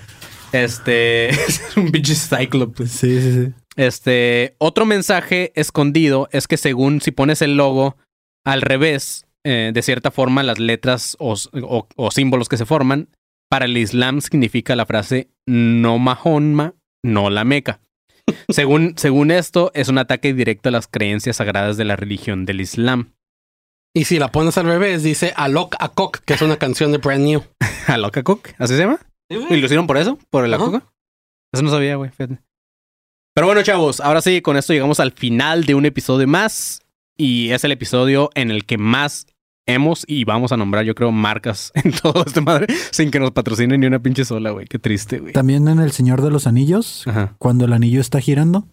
Este (laughs) es un pinche cyclops. Sí, sí, sí. Este otro mensaje escondido es que según si pones el logo al revés, eh, de cierta forma las letras o, o- o símbolos que se forman para el Islam significa la frase no Mahoma, no la Meca. (laughs) según, según esto, es un ataque directo a las creencias sagradas de la religión del Islam. Y si la pones al revés, dice Alok Akok, que es una canción de Brand New. ¿A Loca Cook? ¿Así se llama? ¿Y lo hicieron por eso? ¿Por Ajá. coca? Eso no sabía, güey. Pero bueno, chavos, ahora sí, con esto llegamos al final de un episodio más. Y es el episodio en el que más hemos y vamos a nombrar, yo creo, marcas (laughs) en todo este madre sin que nos patrocinen ni una pinche sola, güey. Qué triste, güey. También en El Señor de los Anillos, Ajá. cuando el anillo está girando.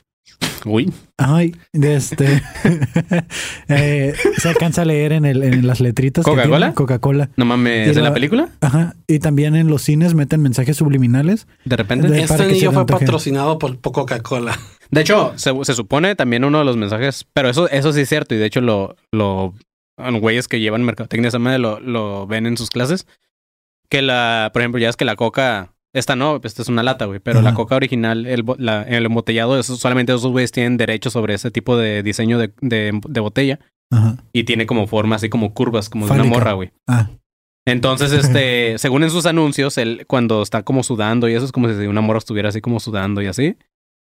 Uy. Ay, de este. (laughs) eh, se alcanza a leer en, el, en las letritas. ¿Coca-Cola? Coca-Cola. No mames, ¿es en la la- película? Ajá. Y también en los cines meten mensajes subliminales. De repente. De- De, Este anillo fue patrocinado por por Coca-Cola. hecho, se, se supone también uno de los mensajes, pero eso, eso sí es cierto. Y de hecho, lo, lo güeyes que llevan mercadotecnia esa madre lo, lo ven en sus clases. Que la, por ejemplo, ya es que la coca, esta no, esta es una lata, güey. Pero la coca original, el, la- el embotellado, eso, solamente esos güeyes tienen derecho sobre ese tipo de diseño de, de, de botella. Ajá. Y tiene como forma así como curvas, como de una morra, güey. Ah, Entonces, este, (laughs) según en sus anuncios, él cuando está como sudando y eso es como si una morra estuviera así como sudando y así.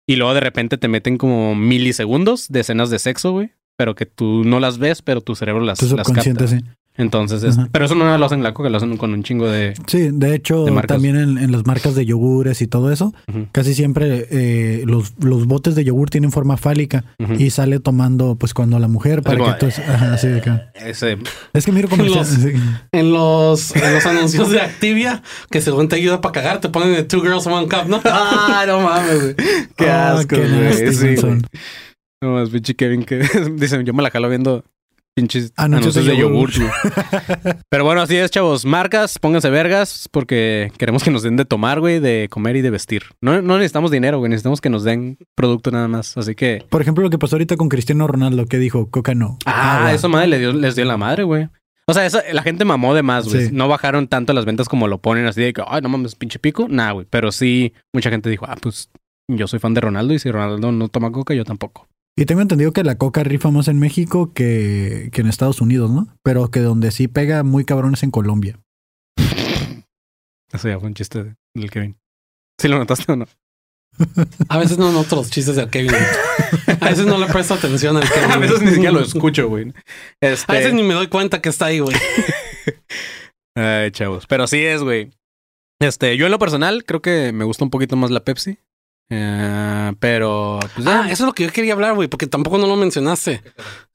Y luego de repente te meten como milisegundos de escenas de sexo, güey. Pero que tú no las ves, pero tu cerebro las, tu las capta. sí. Entonces, es- pero eso no lo hacen en la coca, lo hacen con un chingo de... Sí, de hecho, De también en, en las marcas de yogures y todo eso, casi siempre eh, los, los botes de yogur tienen forma fálica y sale tomando, pues, cuando la mujer, para que tú... Ajá, así de que- Ese... Es que miro comercial. Los- sí. En los, en los anuncios de Activia, que según te ayuda para cagar, te ponen de Two Girls One Cup, ¿no? (laughs) ¡Ah, no mames, güey! ¡Qué Ah, asco, qué güey! Sí, güey. No más, pinche Kevin que (laughs) dicen, yo me la jalo viendo pinches Anuncios anuncios de güey. (laughs) Pero bueno, así es, chavos. Marcas, pónganse vergas porque queremos que nos den de tomar, güey, de comer y de vestir. No, no necesitamos dinero, güey. Necesitamos que nos den producto nada más. Así que... Por ejemplo, lo que pasó ahorita con Cristiano Ronaldo, que dijo, coca no. Ah, Agua. eso madre le dio, les dio la madre, güey. O sea, la gente mamó de más, güey. Sí. No bajaron tanto las ventas como lo ponen así de que, ay, no mames, pinche pico. Nah, güey. Pero sí, mucha gente dijo, ah, pues yo soy fan de Ronaldo y si Ronaldo no toma coca, yo tampoco. Y tengo entendido que la coca rifa más en México que, que en Estados Unidos, ¿no? Pero que donde sí pega muy cabrón es en Colombia. Eso ya fue un chiste de- del Kevin. ¿Sí lo notaste o no? (laughs) A veces no noto los chistes del Kevin. (laughs) A veces no le presto atención al (laughs) Kevin. A veces ni siquiera lo escucho, güey. Este... A veces ni me doy cuenta que está ahí, güey. Ay, chavos. Pero sí es, güey. Este, yo en lo personal creo que me gusta un poquito más la Pepsi. Eh, pero, pues Ah, eso es lo que yo quería hablar, güey, porque tampoco no lo mencionaste.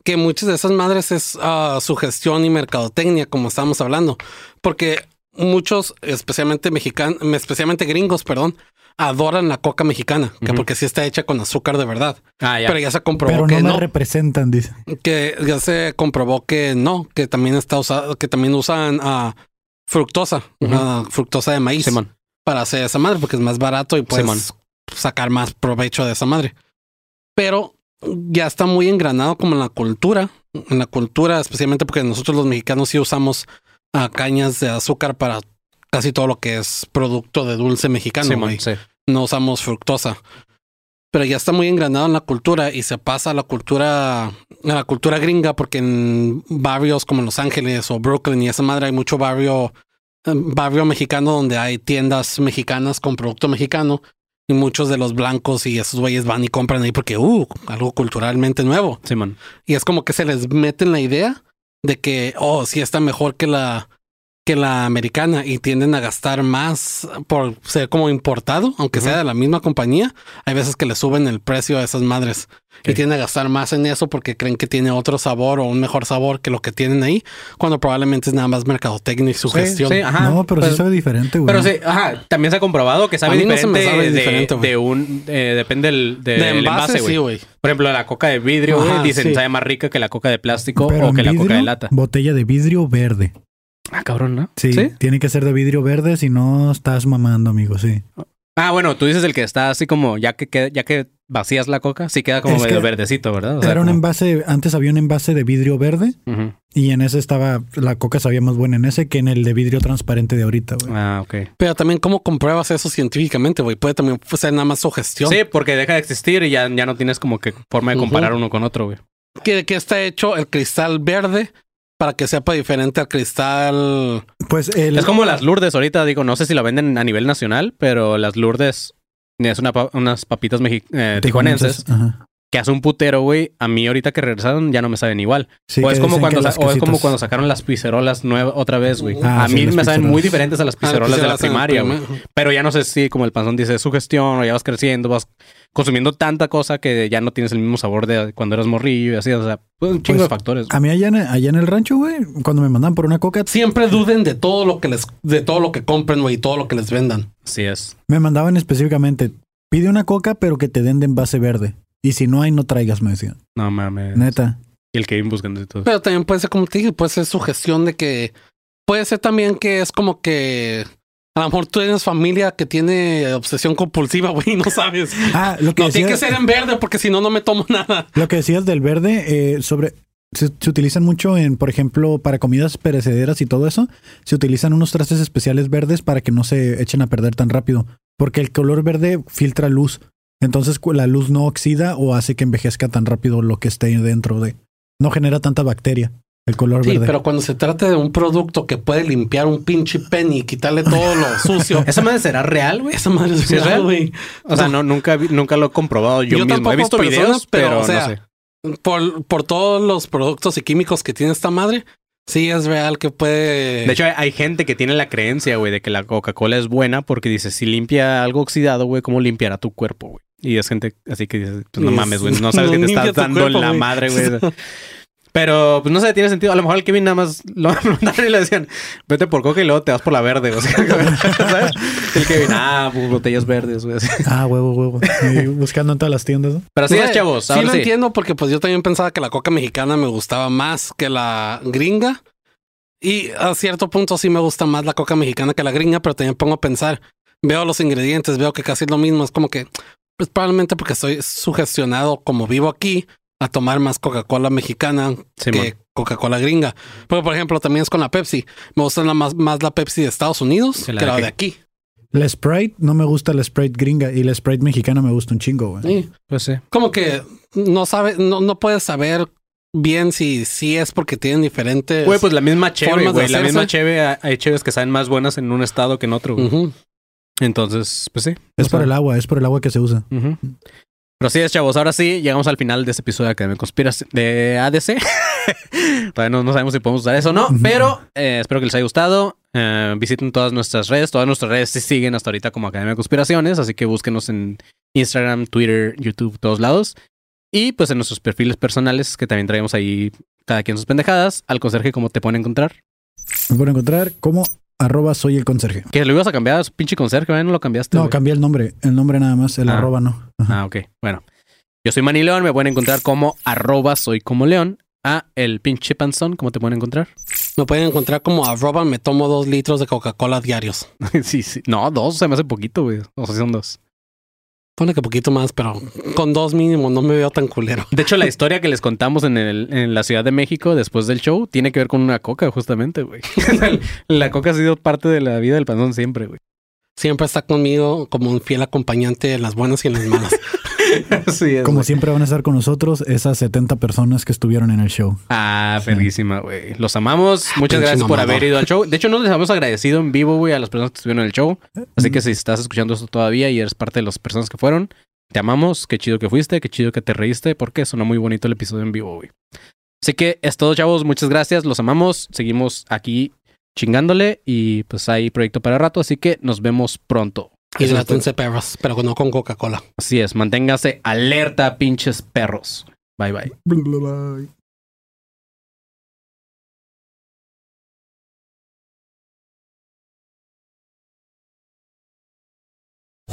Que muchas de esas madres es ah, sugestión y mercadotecnia, como estábamos hablando. Porque muchos, especialmente mexicanos, especialmente gringos, perdón, adoran la coca mexicana, que porque sí está hecha con azúcar de verdad. Ah, ya. Pero ya se comprobó Pero que no me no, representan, dice. que ya se comprobó que no, que también está usado, que también usan ah, fructosa, Ujú. ah, fructosa de maíz Simón. para hacer esa madre porque es más barato y Simón. Sacar más provecho de esa madre. Pero ya está muy engranado como en la cultura, en la cultura, especialmente porque nosotros los mexicanos sí usamos ah, cañas de azúcar para casi todo lo que es producto de dulce mexicano. Sí. No usamos fructosa. Pero ya está muy engranado en la cultura y se pasa a la cultura, a la cultura gringa, porque en barrios como Los Ángeles o Brooklyn y esa madre hay mucho barrio, eh, barrio mexicano donde hay tiendas mexicanas con producto mexicano y muchos de los blancos y esos güeyes van y compran ahí porque, uh, algo culturalmente nuevo. Simón. Y es como que se les mete en la idea de que, oh, sí está mejor que la, que la americana y tienden a gastar más por ser como importado, aunque sea de la misma compañía. Hay veces que le suben el precio a esas madres y tienden a gastar más en eso porque creen que tiene otro sabor o un mejor sabor que lo que tienen ahí, cuando probablemente es nada más mercadotecnia y sugestión. Sí, ajá. no, pero sí sabe diferente, güey. Pero sí, ajá, también se ha comprobado que sabe A mí no se diferente, me sabe de, diferente, güey. de un... eh, depende del, de envase, güey. sí, güey. Por ejemplo, la coca de vidrio, güey, dicen sí. sabe más rica que la coca de plástico Pero o que la coca de lata. Botella de vidrio verde. Ah, cabrón, ¿no? Sí, tiene que ser de vidrio verde, si no estás mamando, amigo, sí. Ah, bueno, tú dices el que está así como ya que ya que vacías la coca, sí queda como Es medio que verdecito, ¿verdad? O sea, Era un envase, antes había un envase de vidrio verde y en ese estaba, la coca sabía más buena en ese que en el de vidrio transparente de ahorita, güey. Ah, ok. Pero también, ¿cómo compruebas eso científicamente, güey? Puede también ser nada más sugestión. Sí, porque deja de existir y ya, ya no tienes como que forma de comparar uno con otro, güey. que, que está hecho el cristal verde para que sepa diferente al cristal. Pues el, Es como las Lourdes ahorita, digo, no sé si la venden a nivel nacional, pero las Lourdes es una pa- unas papitas eh, tijuanenses Ajá. que hace un putero, güey. A mí ahorita que regresaron ya no me saben igual. Sí, o es como cuando o es como cuando sacaron las pizzerolas nuevas otra vez, güey. Ah, a sí, mí me saben muy diferentes a las pizzerolas de la primaria, güey. Pero ya no sé si como el panzón dice sugestión o ya vas creciendo, vas consumiendo tanta cosa que ya no tienes el mismo sabor de cuando eras morrillo y así, o sea, pues, un chingo Pues, de factores. A mí allá en, allá en el rancho, güey, cuando me mandaban por una coca, Siempre duden de todo lo que les, de todo lo que compren, güey, y todo lo que les vendan. Así es. me mandaban específicamente, pide una coca pero que te den de envase verde. Y si no hay, no traigas, me decían. No mames. Neta. Y el Kevin buscando y todo. Pero también puede ser, como te dije, puede ser sugestión de que puede ser también que es como que a lo mejor tú tienes familia que tiene obsesión compulsiva, (laughs) güey, no sabes. Ah, lo que, No, tiene que ser en verde porque si no, no me tomo nada. lo que decías del verde, eh, sobre... Se, se utilizan mucho en, por ejemplo, para comidas perecederas y todo eso. Se utilizan unos trastes especiales verdes para que no se echen a perder tan rápido. Porque el color verde filtra luz. Entonces la luz no oxida o hace que envejezca tan rápido lo que esté dentro de. No genera tanta bacteria. El color Sí, verde. pero cuando se trata de un producto que puede limpiar un pinche penny y quitarle todo lo (laughs) sucio, ¿Esa madre será real, güey? esa madre es ¿Sí es real, güey. O sea, no, nunca, vi- nunca lo he comprobado yo, Yo mismo. tampoco He visto personas, videos, pero, pero, o sea, no sé. Por, por todos los productos y químicos que tiene esta madre, sí es real que puede. De hecho, hay, hay gente que tiene la creencia, güey, de que la Coca-Cola es buena porque dice, si limpia algo oxidado, güey, ¿cómo limpiará tu cuerpo, güey? Y es gente así que dice, pues no Es- mames, güey, no sabes (laughs) no que te estás dando cuerpo, en la madre, güey. (laughs) Pero, pues no sé, tiene sentido. A lo mejor el Kevin nada más lo (laughs) preguntaron y le decían, vete por coca y luego te vas por la verde. O sea, (laughs) ¿sabes? El Kevin, ah, pues, botellas verdes, güey. Ah, huevo, huevo. Y (laughs) buscando en todas las tiendas. ¿no? Pero así es, chavos. Sí lo sí. entiendo porque pues yo también pensaba que la coca mexicana me gustaba más que la gringa. Y a cierto punto sí me gusta más la coca mexicana que la gringa, pero también pongo a pensar, veo los ingredientes, veo que casi es lo mismo. Es como que, pues probablemente porque estoy sugestionado como vivo aquí a tomar más Coca-Cola mexicana Sí, que. Coca-Cola gringa. Porque por ejemplo también es con la Pepsi. Me gusta la más, más la Pepsi de Estados Unidos Que la que de la de aquí. La Sprite, no me gusta la Sprite gringa y la Sprite mexicana me gusta un chingo, güey. Sí. Pues sí. como que no sabe, no, no puedes saber bien si, si es porque tienen diferentes. Güey, pues la misma cheve, de güey. La misma cheve. Hay cheves que saben más buenas en un estado que en otro, güey. Entonces, pues sí. Es O por sea, el agua, es por el agua que se usa. Ujú. Pero sí es, chavos. Ahora sí, llegamos al final de este episodio de Academia Conspiración de ADC. (laughs) Todavía no, sabemos si podemos usar eso o no, pero eh, espero que les haya gustado. Eh, visiten todas nuestras redes. Todas nuestras redes sí siguen hasta ahorita como Academia Conspiraciones, así que búsquenos en Instagram, Twitter, YouTube, todos lados. Y pues en nuestros perfiles personales, que también traemos ahí cada quien sus pendejadas. Al conserje, ¿cómo te pueden encontrar? Me pueden encontrar como arroba soy el conserje. Que lo ibas a cambiar a su pinche conserje. No lo cambiaste. No, güey. cambié el nombre. El nombre nada más, el Ah. arroba no. Ajá. Ah, ok. Bueno. Yo soy Manny León, me pueden encontrar como arroba soy como león. A el pinche panzón, ¿cómo te pueden encontrar? Me pueden encontrar como arroba me tomo dos litros de Coca-Cola diarios. (laughs) sí, sí. No, dos, se me hace poquito, güey. O sea, son dos. Pone que poquito más, pero con dos mínimo no me veo tan culero. De hecho, la historia que les contamos en, el, en la Ciudad de México después del show tiene que ver con una coca, justamente, güey. (laughs) (laughs) la coca ha sido parte de la vida del panzón siempre, güey. Siempre está conmigo como un fiel acompañante en las buenas y en las malas. (laughs) (laughs) sí, es, Como siempre van a estar con nosotros esas 70 personas que estuvieron en el show. Ah, perrísima, güey. Los amamos. Muchas Pinche gracias por mamador. haber ido al show. De hecho, no les hemos agradecido en vivo, güey, a las personas que estuvieron en el show. Así que si estás escuchando esto todavía y eres parte de las personas que fueron, te amamos. Qué chido que fuiste, qué chido que te reíste, porque sonó muy bonito el episodio en vivo, güey. Así que es todo, chavos. Muchas gracias. Los amamos. Seguimos aquí chingándole y pues hay proyecto para rato. Así que nos vemos pronto. Hidrátense perros, pero no con Coca-Cola. Así es. Manténgase alerta, pinches perros. Bye, bye.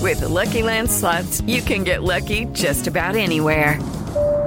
With the Lucky Land slots, you can get lucky just about anywhere.